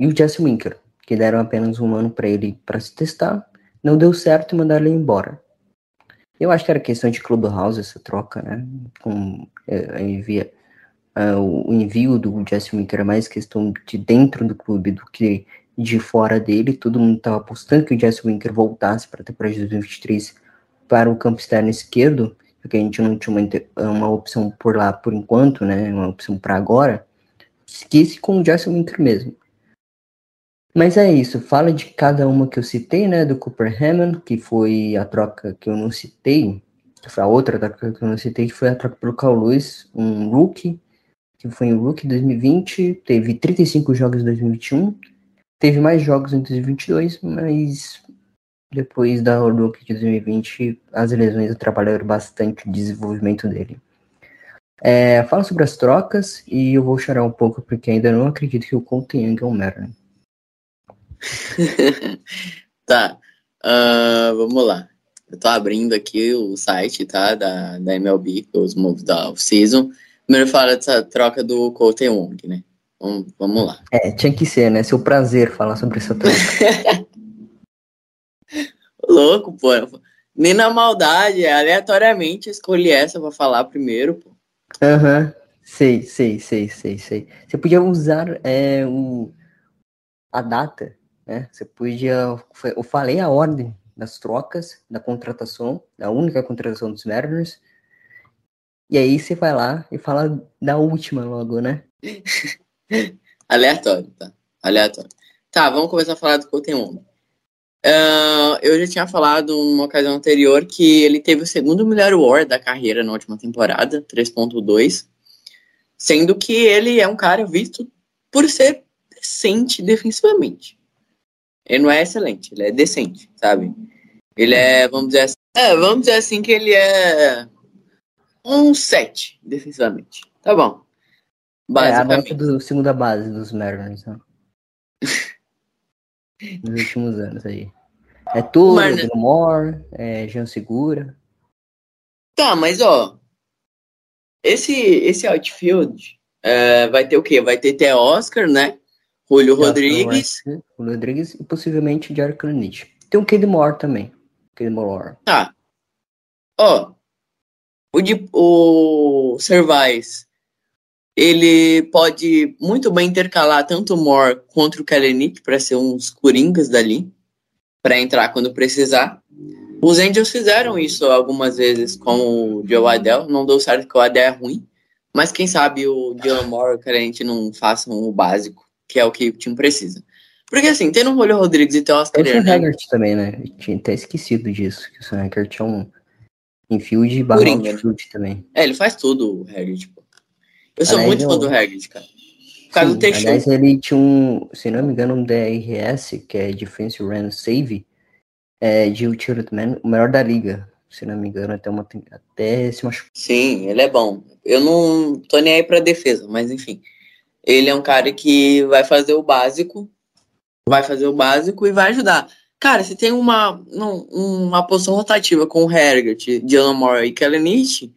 [SPEAKER 4] e o Jesse Winker, que deram apenas um ano para ele para se testar, não deu certo e mandaram ele embora. Eu acho que era questão de clubhouse essa troca, né? Com é, envia, o envio do Jesse Winker é mais questão de dentro do clube do que de fora dele. Todo mundo estava apostando que o Jesse Winker voltasse para a temporada de 2023 para o campo externo esquerdo, porque a gente não tinha uma, inter- uma opção por lá por enquanto, né? Uma opção para agora. Esquece com o Jesse Winker mesmo. Mas é isso, fala de cada uma que eu citei, né? Do Cooper Hammond, que foi a troca que eu não citei, que foi a outra troca que eu não citei, que foi a troca pelo Carl Lewis, um rookie, que foi um rookie em 2020, teve 35 jogos em 2021, teve mais jogos em 2022, mas depois da rookie de 2020, as lesões atrapalharam bastante o desenvolvimento dele. É, fala sobre as trocas e eu vou chorar um pouco porque ainda não acredito que o Conte Young é um merda. *laughs*
[SPEAKER 5] Tá. ah, vamos lá. Eu tô abrindo aqui o site, tá? Da, da MLB, os moves da off-season. Primeiro fala dessa troca do Colte Wong, né? Vamos, vamos lá.
[SPEAKER 4] É, tinha que ser, né? Seu prazer falar sobre essa troca. *laughs*
[SPEAKER 5] Louco, pô. Nem na maldade, é aleatoriamente escolhi essa pra falar primeiro, pô.
[SPEAKER 4] Aham. Sei, sei, sei, sei, sei. Você podia usar é, o, a data, né? Você podia. Eu falei a ordem das trocas, da contratação, da única contratação dos Mariners. E aí você vai lá e fala da última logo, né? *laughs*
[SPEAKER 5] Aleatório, tá? Aleatório. Tá, vamos começar a falar do Cotemon. Uh, eu já tinha falado numa ocasião anterior que ele teve o segundo melhor WAR da carreira na última temporada, 3.2, sendo que ele é um cara visto por ser decente defensivamente. Ele não é excelente, ele é decente, sabe? Ele é, vamos dizer assim, é, vamos dizer assim que ele é um 7 defensivamente. Tá bom.
[SPEAKER 4] Basicamente. É a nota do segunda base dos Mariners, né? Nos últimos anos aí. É tudo, Mar... Moore, é Jean Segura.
[SPEAKER 5] Tá, mas ó. Esse, esse outfield é, vai ter o quê? Vai ter até Oscar, né? Julio Rodrigues.
[SPEAKER 4] Julio Rodrigues e possivelmente Jared Cranich. Tem o Cade Moore também. Cade Moore.
[SPEAKER 5] Tá. Ó. O, de, o Servais ele pode muito bem intercalar tanto o Moore contra o Kalenic para ser uns coringas dali, para entrar quando precisar. Os Angels fizeram isso algumas vezes com o Joe Adel, não deu certo que o Adel é ruim, mas quem sabe o Dylan Moore e o Kalenic não façam o básico, que é o que o time precisa. Porque assim, tendo o Julio Rodrigues e tem o Oscar
[SPEAKER 4] Tem o Sam Haggart também, né? Eu tinha até esquecido disso, que o Sam Haggart é um infield e barra outfield também.
[SPEAKER 5] É, ele faz tudo, o Haggart, tipo. Eu sou aliás, muito fã eu... do Hagrid, cara. Por causa
[SPEAKER 4] Sim, do. Aliás, ele tinha um, se não me engano, um DRS, que é Defense Run Save, é, de Utility Man, o melhor da liga. Se não me engano, até, uma, até se machucar.
[SPEAKER 5] Sim, ele é bom. Eu não tô nem aí pra defesa, mas enfim. Ele é um cara que vai fazer o básico, vai fazer o básico e vai ajudar. Cara, se tem uma, não, uma posição rotativa com o Hergert, Dylan Moore e Kellenich,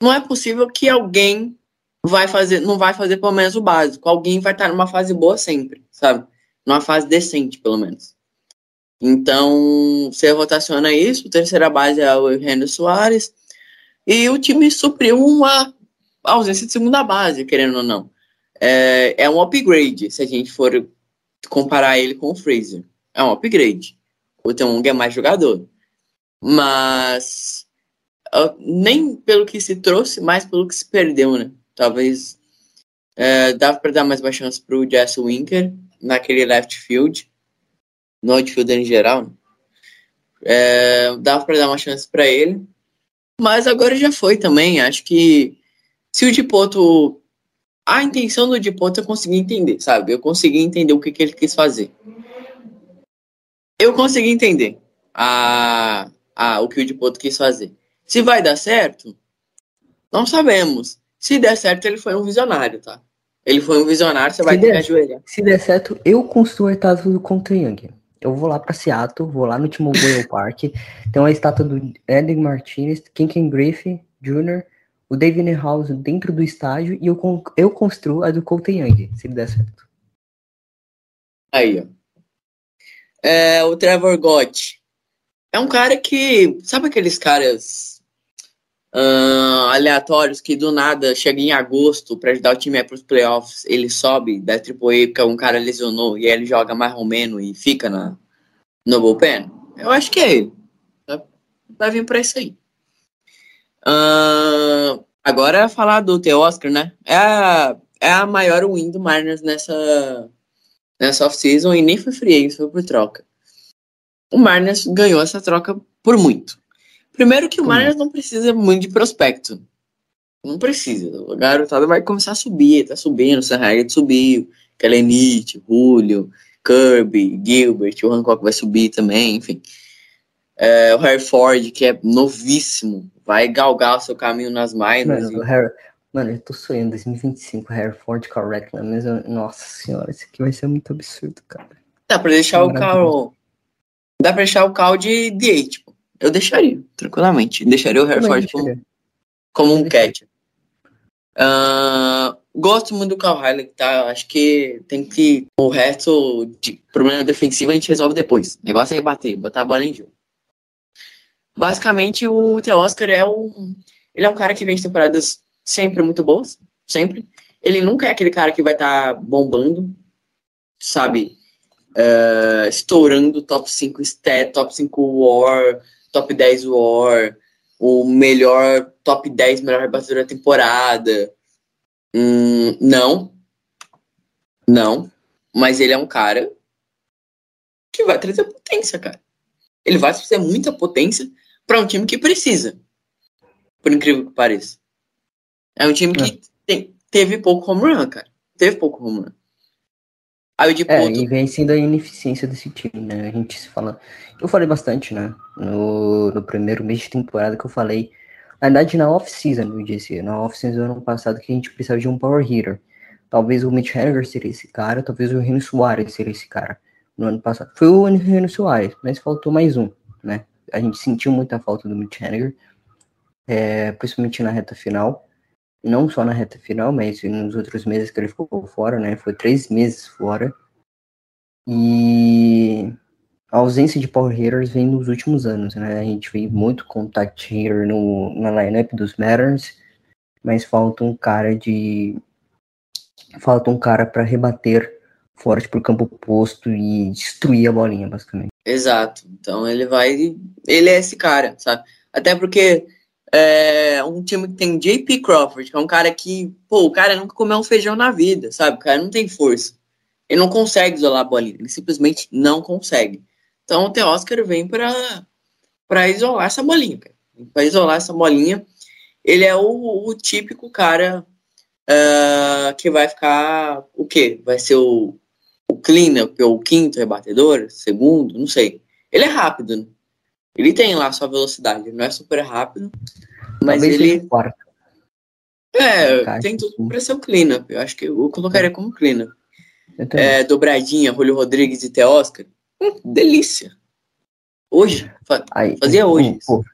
[SPEAKER 5] não é possível que alguém vai fazer, não vai fazer pelo menos o básico. Alguém vai estar numa fase boa sempre, sabe? Numa fase decente, pelo menos. Então, você rotaciona isso, terceira base é o Renan Soares, e o time supriu uma ausência de segunda base, querendo ou não. É, é um upgrade, se a gente for comparar ele com o Fraser. É um upgrade. O Teung é mais jogador. Mas uh, nem pelo que se trouxe, mais pelo que se perdeu, né? Talvez é, dava para dar mais uma chance para o Jesse Winker naquele left field, no outfielder em geral. É, dava para dar uma chance para ele, mas agora já foi também. Acho que se o Dipoto. A intenção do Dipoto eu consegui entender, sabe? Eu consegui entender o que, que ele quis fazer. Eu consegui entender a, a, o que o Dipoto quis fazer. Se vai dar certo, não sabemos. Se der certo, ele foi um visionário, tá? Ele foi um visionário, você se vai der, ter que ajoelhar.
[SPEAKER 4] Se der certo, eu construo a estátua do Contra Young. Eu vou lá pra Seattle, vou lá no T-Mobile Park, *laughs* tem uma estátua do Edwin Martinez, Kinken Griffith Jr., o David House dentro do estádio e eu, eu construo a do Colton Young, se der certo.
[SPEAKER 5] Aí, ó. É, o Trevor Gott. É um cara que. Sabe aqueles caras uh, aleatórios que do nada chega em agosto para ajudar o time para os playoffs, ele sobe da AAA porque um cara lesionou e aí ele joga mais ou menos e fica na, no bullpen? Eu acho que é ele. Vai vir para isso aí. Uh, agora é falar do T. Oscar, né? É a, é a maior win do Mariners nessa, nessa off-season e nem foi free, foi por troca. O Mariners ganhou essa troca por muito. Primeiro que o Mariners não precisa muito de prospecto. Não precisa. O garotada vai começar a subir, tá subindo, o Sanhaget subiu, Kalenit, Julio, Kirby, Gilbert, o Hancock vai subir também, enfim. É, o Harry Ford, que é novíssimo, vai galgar o seu caminho nas minors.
[SPEAKER 4] Mano. Harry, mano eu tô sonhando 2025, Harry Ford correct na mesma. Nossa senhora, isso aqui vai ser muito absurdo, cara.
[SPEAKER 5] Dá pra deixar o carro. Dá pra deixar o carro de tipo. Eu deixaria, tranquilamente. Deixaria o Hereford como, como um catcher. Uh, gosto muito do Cal Riley, tá? Acho que tem que. O resto de problema defensivo a gente resolve depois. O negócio é bater, botar a bola em jogo. Basicamente, o Theo Oscar é um. Ele é um cara que vem de temporadas sempre muito boas. Sempre. Ele nunca é aquele cara que vai estar tá bombando, sabe? uh, estourando top 5 stat, top 5 war, top 10 war, o melhor top 10 melhor rebatedor da temporada. Hum, não. Não. Mas ele é um cara que vai trazer potência, cara. Ele vai trazer muita potência para um time que precisa. Por incrível que pareça. É um time que é. tem, teve pouco home run, cara. Teve pouco home run.
[SPEAKER 4] Aí de é, ponto... e vem sendo a ineficiência desse time, né? A gente se fala. Eu falei bastante, né? No, no primeiro mês de temporada que eu falei. Na verdade, na off-season, eu disse. Na off-season do ano passado que a gente precisava de um power hitter. Talvez o Mitch Haniger seria esse cara, talvez o Reno Soares seria esse cara. No ano passado. Foi o Reno Soares, mas faltou mais um, né? A gente sentiu muita falta do Mitch Haniger, é, principalmente na reta final não só na reta final, mas nos outros meses que ele ficou fora, né? Foi três meses fora. E a ausência de power hitters vem nos últimos anos, né? A gente vê muito contact hitter no, na lineup dos Matters, mas falta um cara de. Falta um cara para rebater forte pro campo oposto e destruir a bolinha, basicamente.
[SPEAKER 5] Exato. Então ele vai. Ele é esse cara, sabe? Até porque é, um time que tem JP Crawford, que é um cara que, pô, o cara nunca comeu um feijão na vida, sabe? O cara não tem força. Ele não consegue isolar a bolinha, ele simplesmente não consegue. Então o Teoscar vem para isolar essa bolinha, Para isolar essa bolinha. Ele é o, o típico cara uh, que vai ficar o quê? Vai ser o, o cleanup, ou o quinto rebatedor, segundo, não sei. Ele é rápido, né? Ele tem lá sua velocidade, não é super rápido, mas Talvez ele. É, tem tudo para ser o cleanup. Eu acho que eu colocaria como cleanup. É, dobradinha, Julio Rodrigues e Teoscar. Hum, delícia. Hoje. Aí, fazia hoje. Pô,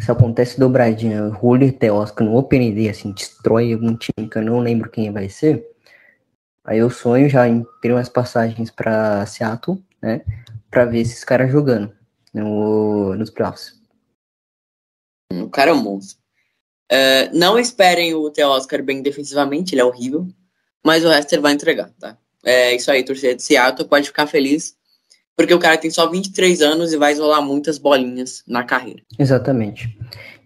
[SPEAKER 4] se acontece dobradinha, Julio e Teoscar no Open Day, assim, destrói algum time que eu não lembro quem vai ser. Aí eu sonho já em ter umas passagens para Seattle, né? Pra ver esses caras jogando no, nos playoffs.
[SPEAKER 5] O cara é um monstro. Uh, não esperem o Theo Oscar bem defensivamente, ele é horrível. Mas o resto ele vai entregar, tá? É isso aí, torcida de Seattle pode ficar feliz. Porque o cara tem só 23 anos e vai isolar muitas bolinhas na carreira.
[SPEAKER 4] Exatamente.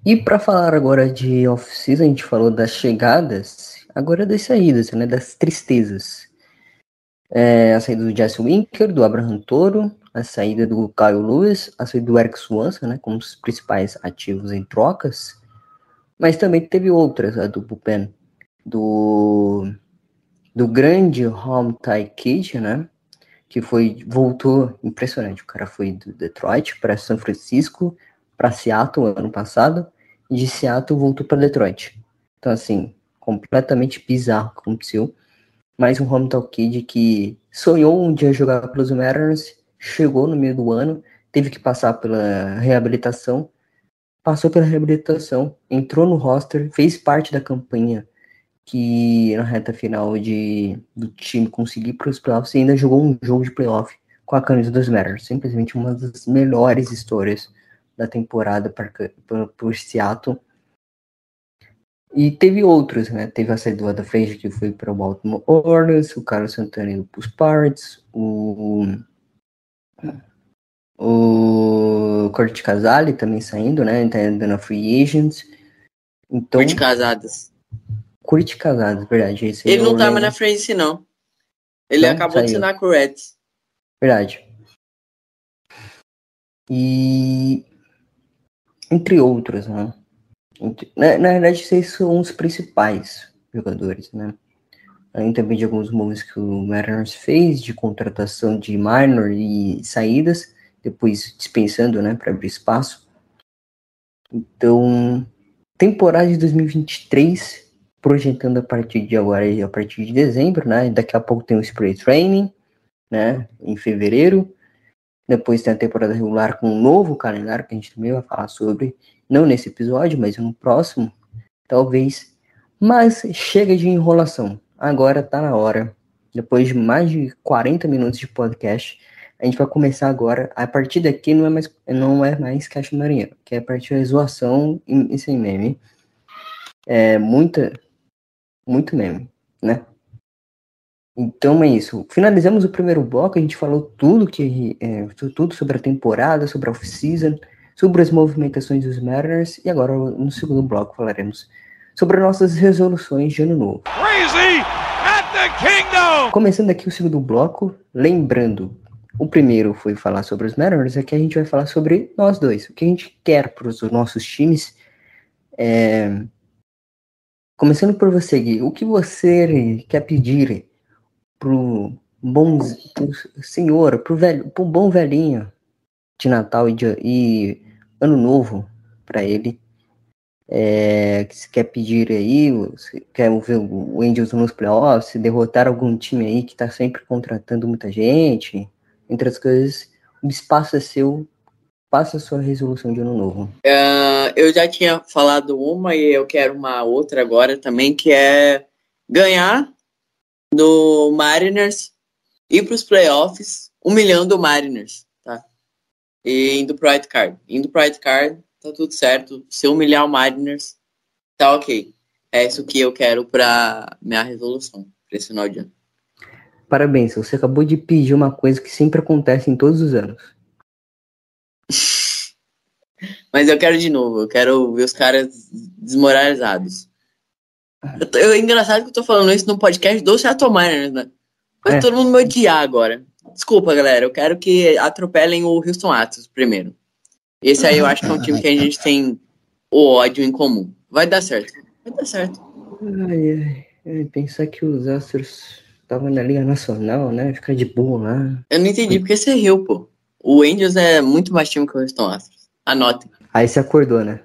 [SPEAKER 4] E para falar agora de off-season, a gente falou das chegadas, agora das saídas, né? Das tristezas. É, a saída do Jesse Winker, do Abraham Toro, a saída do Kyle Lewis, a saída do Eric Swanson, né, como os principais ativos em trocas, mas também teve outras, a do Bullpen, do, do grande Home Ty Kid, né, que foi, voltou, impressionante, o cara foi do Detroit para São Francisco, para Seattle ano passado, e de Seattle voltou para Detroit. Então, assim, completamente bizarro que aconteceu. Mais um Hometown Kid que sonhou um dia jogar pelos Mariners chegou no meio do ano, teve que passar pela reabilitação, passou pela reabilitação, entrou no roster, fez parte da campanha que na reta final de, do time conseguir para os playoffs e ainda jogou um jogo de playoff com a camisa dos Mariners. Simplesmente uma das melhores histórias da temporada para o Seattle. E teve outros, né? Teve a saída Adam Frazier que foi para o Baltimore Orioles, o Carlos Santana indo para os Pirates, o o Kurt Casale também saindo, né? Tá indo na Free Agents. Então,
[SPEAKER 5] Kurt Casadas.
[SPEAKER 4] Kurt Casadas, verdade. Esse
[SPEAKER 5] Ele não tava na Free Agency, não. Ele não, acabou saiu. de assinar com o Reds.
[SPEAKER 4] Verdade. E entre outros, né? Entre... Na, na verdade, esses são os principais jogadores, né? além também de alguns moves que o Mariners fez de contratação de minor e saídas, depois dispensando, né, para abrir espaço. Então, temporada de 2023, projetando a partir de agora a partir de dezembro, né? Daqui a pouco tem o spray training, né, em fevereiro. Depois tem a temporada regular com um novo calendário que a gente também vai falar sobre, não nesse episódio, mas no próximo, talvez. Mas chega de enrolação agora tá na hora. Depois de mais de 40 minutos de podcast, a gente vai começar agora. A partir daqui não é mais, não é mais Caixa Marinheiro, que é a partir da zoação e, e sem meme. É muita, muito meme, né? Então é isso. Finalizamos o primeiro bloco, a gente falou tudo que é, tudo sobre a temporada, sobre a off-season, sobre as movimentações dos Mariners e agora no segundo bloco falaremos sobre nossas resoluções de ano novo.
[SPEAKER 3] Crazy at the Kingdom!
[SPEAKER 4] Começando aqui o segundo bloco, lembrando, o primeiro foi falar sobre os Mariners, aqui a gente vai falar sobre nós dois, o que a gente quer para os nossos times. É... Começando por você, Gui, o que você quer pedir pro bom pro senhor, pro velho, pro bom velhinho de Natal e, de, e Ano Novo para ele? É, que se quer pedir aí, se quer ver o Angels nos playoffs, derrotar algum time aí que está sempre contratando muita gente, entre as coisas, o espaço é seu, faça a sua resolução de ano novo.
[SPEAKER 5] Uh, eu já tinha falado uma e eu quero uma outra agora também, que é ganhar do Mariners, ir para os playoffs, humilhando o Mariners, tá? E indo pro White Card. Indo pro White Card, tá tudo certo. Se humilhar o Mariners, tá ok. É isso que eu quero para minha resolução, para esse final de ano.
[SPEAKER 4] Parabéns, você acabou de pedir uma coisa que sempre acontece em todos os anos. *laughs*
[SPEAKER 5] Mas eu quero de novo, eu quero ver os caras desmoralizados. Eu, tô, eu, é engraçado que eu tô falando isso num podcast do Seattle Mariners, né? Mas é. todo mundo me odiar agora. Desculpa, galera, eu quero que atropelem o Houston Astros primeiro. Esse aí eu acho que é um time que a gente tem o ódio em comum. Vai dar certo. Vai dar certo.
[SPEAKER 4] Ai, ai. Pensar que os Astros estavam na Liga Nacional, né? Ficar de boa lá.
[SPEAKER 5] Eu não entendi porque você riu, pô. O Angels é muito mais time que o Houston Astros. Anotem.
[SPEAKER 4] Aí você acordou, né?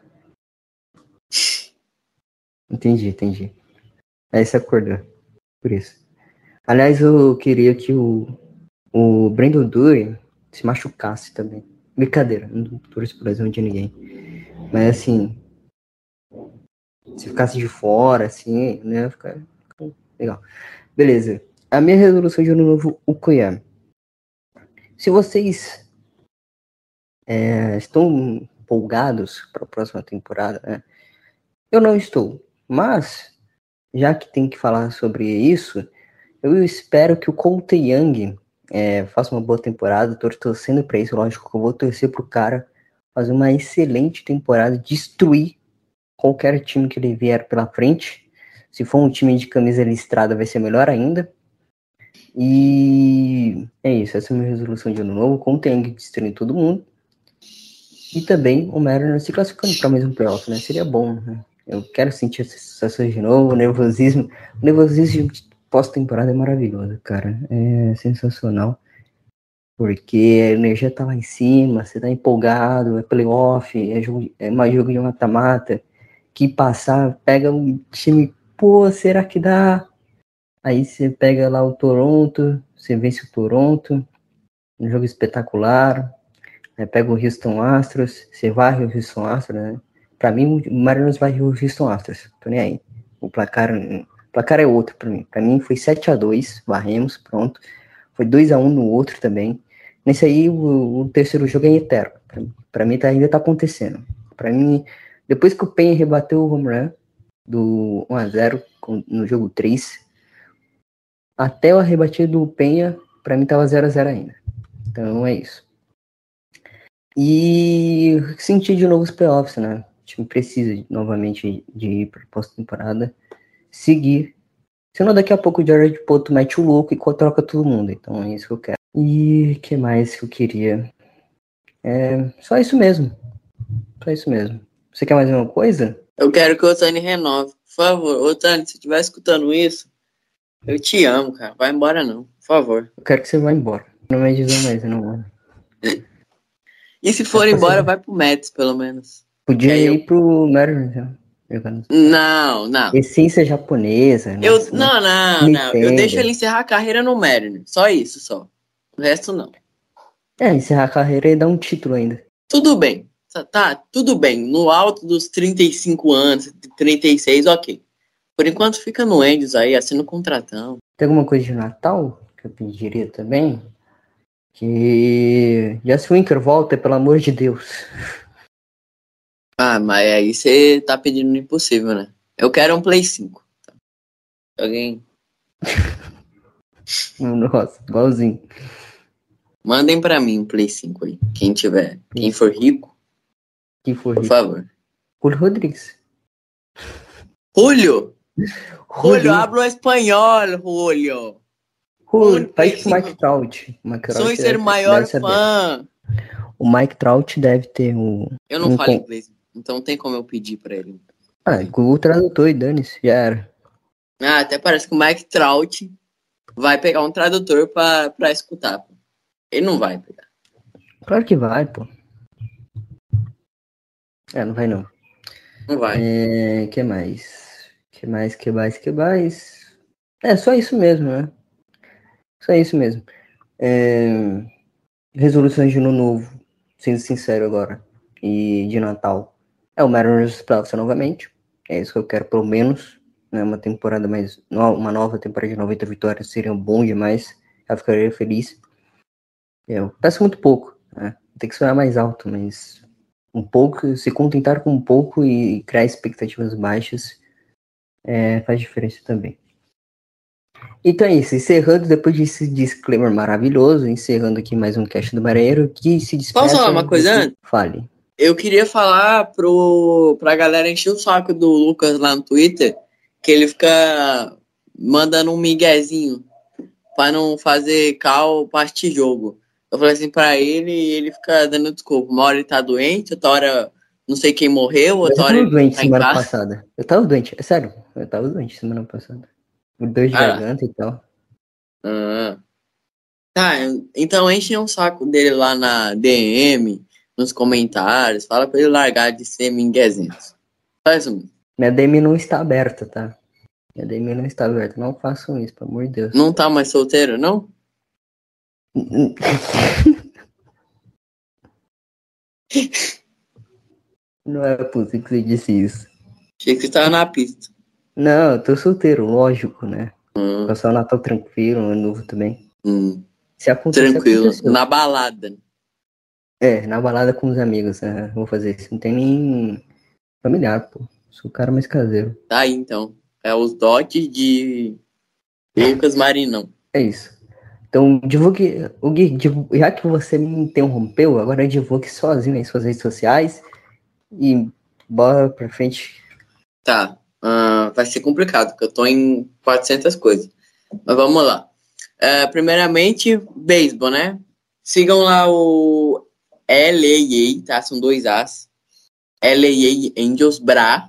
[SPEAKER 4] Entendi, entendi. Aí você acordou. Por isso. Aliás, eu queria que o, o Brandon Dury se machucasse também. Brincadeira, não torço por lesão de ninguém. Mas assim, se ficasse de fora, assim, né, ficar legal. Beleza. A minha resolução de ano novo, o Koyama. Se vocês é, estão empolgados para a próxima temporada, né? Eu não estou. Mas, já que tem que falar sobre isso, eu espero que o Colte Young é, faça uma boa temporada. Estou torcendo para isso. Lógico que eu vou torcer para o cara fazer uma excelente temporada, destruir qualquer time que ele vier pela frente. Se for um time de camisa listrada, vai ser melhor ainda. E é isso. Essa é a minha resolução de ano novo. Young destruir todo mundo. E também o Mariners se classificando para mais um playoff, né? Seria bom, né? Eu quero sentir essas sensações de novo, o nervosismo. O nervosismo pós-temporada é maravilhoso, cara. É sensacional. Porque a energia tá lá em cima, você tá empolgado, é playoff, é, jogo, é mais jogo de mata-mata. Que passar, pega um time, pô, será que dá? Aí você pega lá o Toronto, você vence o Toronto, um jogo espetacular. Aí pega o Houston Astros, você varre o Houston Astros, né? Pra mim, o Mariners vai o Houston Astros. Tô nem aí. O placar, o placar é outro pra mim. Pra mim foi 7 a 2 varremos, pronto. Foi 2 a 1 no outro também. Nesse aí, o, o terceiro jogo é eterno. Pra, pra mim, tá, ainda tá acontecendo. Pra mim, depois que o Penha rebateu o home run do 1 a 0 no jogo 3, até o arrebatida do Penha, pra mim tava 0 a 0 ainda. Então é isso. E sentir de novo os playoffs, né? O time precisa novamente de ir para pós-temporada, seguir. Senão daqui a pouco o Jared Poto mete o louco e troca todo mundo. Então é isso que eu quero. E que mais que eu queria? É só isso mesmo. Só isso mesmo. Você quer mais uma coisa?
[SPEAKER 5] Eu quero que o Otani renove. Por favor, Otani, se você estiver escutando isso, eu te amo, cara. Vai embora não, por favor.
[SPEAKER 4] Eu quero que você vá embora. Não me dizer mais, não. *laughs*
[SPEAKER 5] e se for embora, vai pro Mets, pelo menos.
[SPEAKER 4] Podia ir eu... pro Mariners,
[SPEAKER 5] Não, não.
[SPEAKER 4] Essência japonesa.
[SPEAKER 5] Eu, nossa, não, não, não. Eu deixo ele encerrar a carreira no Mariners. Só isso, só. O resto, não.
[SPEAKER 4] É, encerrar a carreira e dar um título ainda.
[SPEAKER 5] Tudo bem. Tá, tá, tudo bem. No alto dos 35 anos, 36, ok. Por enquanto fica no Angels aí, assina o contratão.
[SPEAKER 4] Tem alguma coisa de Natal que eu pediria também? Que Jess Winker volta, pelo amor de Deus.
[SPEAKER 5] Ah, mas aí você tá pedindo o impossível, né? Eu quero um Play 5. Tá? Alguém. *laughs*
[SPEAKER 4] Nossa, igualzinho.
[SPEAKER 5] Mandem pra mim um Play 5 aí. Quem tiver. Quem for rico,
[SPEAKER 4] Quem for
[SPEAKER 5] por
[SPEAKER 4] rico.
[SPEAKER 5] favor.
[SPEAKER 4] Julio Rodrigues.
[SPEAKER 5] Julio! Julio,
[SPEAKER 4] Julio.
[SPEAKER 5] hablo espanhol, Julio.
[SPEAKER 4] Faz
[SPEAKER 5] Play
[SPEAKER 4] com o Mike Trout. O Mike Trout
[SPEAKER 5] ser o maior fã.
[SPEAKER 4] O Mike Trout deve ter um.
[SPEAKER 5] Eu não
[SPEAKER 4] Um
[SPEAKER 5] falo
[SPEAKER 4] com-
[SPEAKER 5] inglês, então não tem como eu pedir pra ele.
[SPEAKER 4] Ah, com o tradutor e dane-se, já era.
[SPEAKER 5] Ah, até parece que o Mike Trout vai pegar um tradutor pra, pra escutar. pô. Ele não vai pegar.
[SPEAKER 4] Claro que vai, pô. É, não vai não.
[SPEAKER 5] Não vai.
[SPEAKER 4] É, que mais? Que mais, que mais, que mais? É, só isso mesmo, né? Só isso mesmo. É, resoluções de ano novo, sendo sincero agora, e de Natal. É o Mariners playoffs novamente. É isso que eu quero, pelo menos. Né? Uma temporada mais. Uma nova temporada de 90 vitórias seria bom demais. Eu ficaria feliz. Eu peço muito pouco, né? Tem que sonhar mais alto, mas um pouco, se contentar com um pouco e criar expectativas baixas é, faz diferença também. Então é isso, encerrando depois desse disclaimer maravilhoso, encerrando aqui mais um cast do Marinheiro, que se despeça...
[SPEAKER 5] Posso falar uma coisa antes?
[SPEAKER 4] Fale.
[SPEAKER 5] Eu queria falar pro, pra galera encher o saco do Lucas lá no Twitter, que ele fica mandando um miguezinho pra não fazer cal assistir jogo. Eu falei assim pra ele e ele fica dando desculpa. Uma hora ele tá doente, outra hora não sei quem morreu,
[SPEAKER 4] Eu
[SPEAKER 5] outra hora
[SPEAKER 4] tava
[SPEAKER 5] ele
[SPEAKER 4] doente
[SPEAKER 5] tá em
[SPEAKER 4] semana passada. Eu tava doente, é sério, eu tava doente semana passada. De
[SPEAKER 5] Ah.
[SPEAKER 4] garganta e tal.
[SPEAKER 5] Ah. Tá, então enchem um saco dele lá na DM, nos comentários. Fala pra ele largar de ser minguezinho. Faz um.
[SPEAKER 4] Minha DM não está aberta, tá? Minha DM não está aberta, não façam isso, pelo amor de Deus.
[SPEAKER 5] Não tá mais solteiro, não? *laughs*
[SPEAKER 4] Não é possível que você disse isso.
[SPEAKER 5] Achei que você tava na pista.
[SPEAKER 4] Não, eu tô solteiro, lógico, né?
[SPEAKER 5] Hum,
[SPEAKER 4] Passar o Natal tranquilo, ano novo também.
[SPEAKER 5] hum,
[SPEAKER 4] Se acontecer,
[SPEAKER 5] tranquilo.
[SPEAKER 4] aconteceu.
[SPEAKER 5] Na balada.
[SPEAKER 4] É, na balada com os amigos, né? Vou fazer isso. Não tem nem familiar, pô. Sou o cara mais caseiro.
[SPEAKER 5] Tá aí, então. É os dotes de Lucas Marinão.
[SPEAKER 4] É isso. Então, divulgue. O Gui, já que você me interrompeu, agora divulgue sozinho em suas redes sociais. E bora pra frente.
[SPEAKER 5] Tá. Ah, vai ser complicado, porque eu tô em 400 coisas. Mas vamos lá. É, primeiramente, beisebol, né? Sigam lá o LAA, tá? São dois As. LAA Angels Bra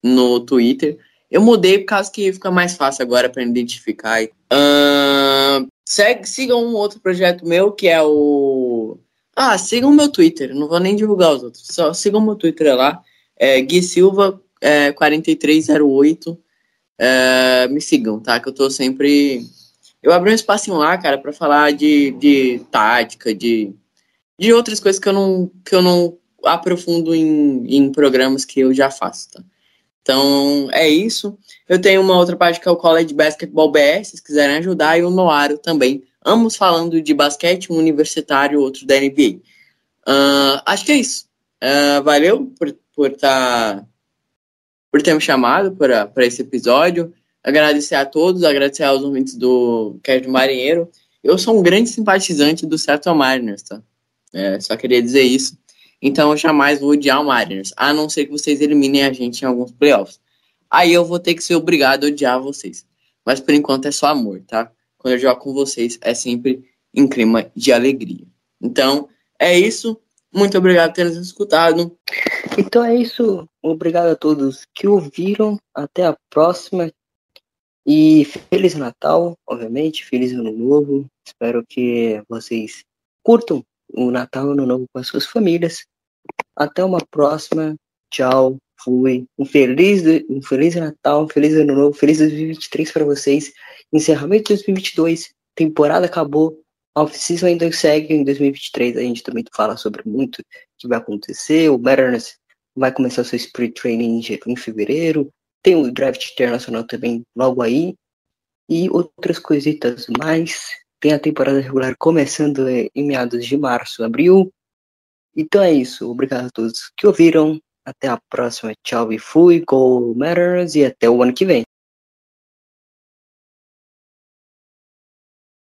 [SPEAKER 5] no Twitter. Eu mudei por causa que fica mais fácil agora para identificar. Ahn, segue, sigam um outro projeto meu que é o. Ah, sigam o meu Twitter. Não vou nem divulgar os outros. Só sigam o meu Twitter lá. É Gui Silva é, 4308. É, me sigam, tá? Que eu tô sempre. Eu abri um espacinho lá, cara, para falar de, de tática, de, de outras coisas que eu não, que eu não aprofundo em, em programas que eu já faço, tá? Então, é isso. Eu tenho uma outra parte que é o College Basketball BR, se quiserem ajudar, e o Noaro também. Ambos falando de basquete, um universitário, outro da NBA. Ah, acho que é isso. Ah, valeu por, por, tá, por ter me chamado para esse episódio. Agradecer a todos, agradecer aos ouvintes do Cast Marinheiro. Eu sou um grande simpatizante do Seattle Mariners, tá? É, só queria dizer isso. Então eu jamais vou odiar o Mariners, a não ser que vocês eliminem a gente em alguns playoffs. Aí eu vou ter que ser obrigado a odiar vocês. Mas por enquanto é só amor, tá? Quando eu jogo com vocês é sempre em clima de alegria. Então é isso. Muito obrigado por ter nos escutado.
[SPEAKER 4] Então é isso. Obrigado a todos que ouviram. Até a próxima. E Feliz Natal, obviamente. Feliz Ano Novo. Espero que vocês curtam o Natal e o Ano Novo com as suas famílias. Até uma próxima. Tchau. Fui. Um feliz, um feliz Natal, um feliz Ano Novo, feliz 2023 para vocês. Encerramento de 2022. Temporada acabou. A off-season ainda segue em 2023. A gente também fala sobre muito o que vai acontecer. O Mariners vai começar seu Spirit Training em fevereiro. Tem o draft internacional também logo aí. E outras coisitas mais. Tem a temporada regular começando eh, em meados de março, abril. Então é isso. Obrigado a todos que ouviram. Até a próxima. Tchau e fui. Go Mariners. E até o ano que vem.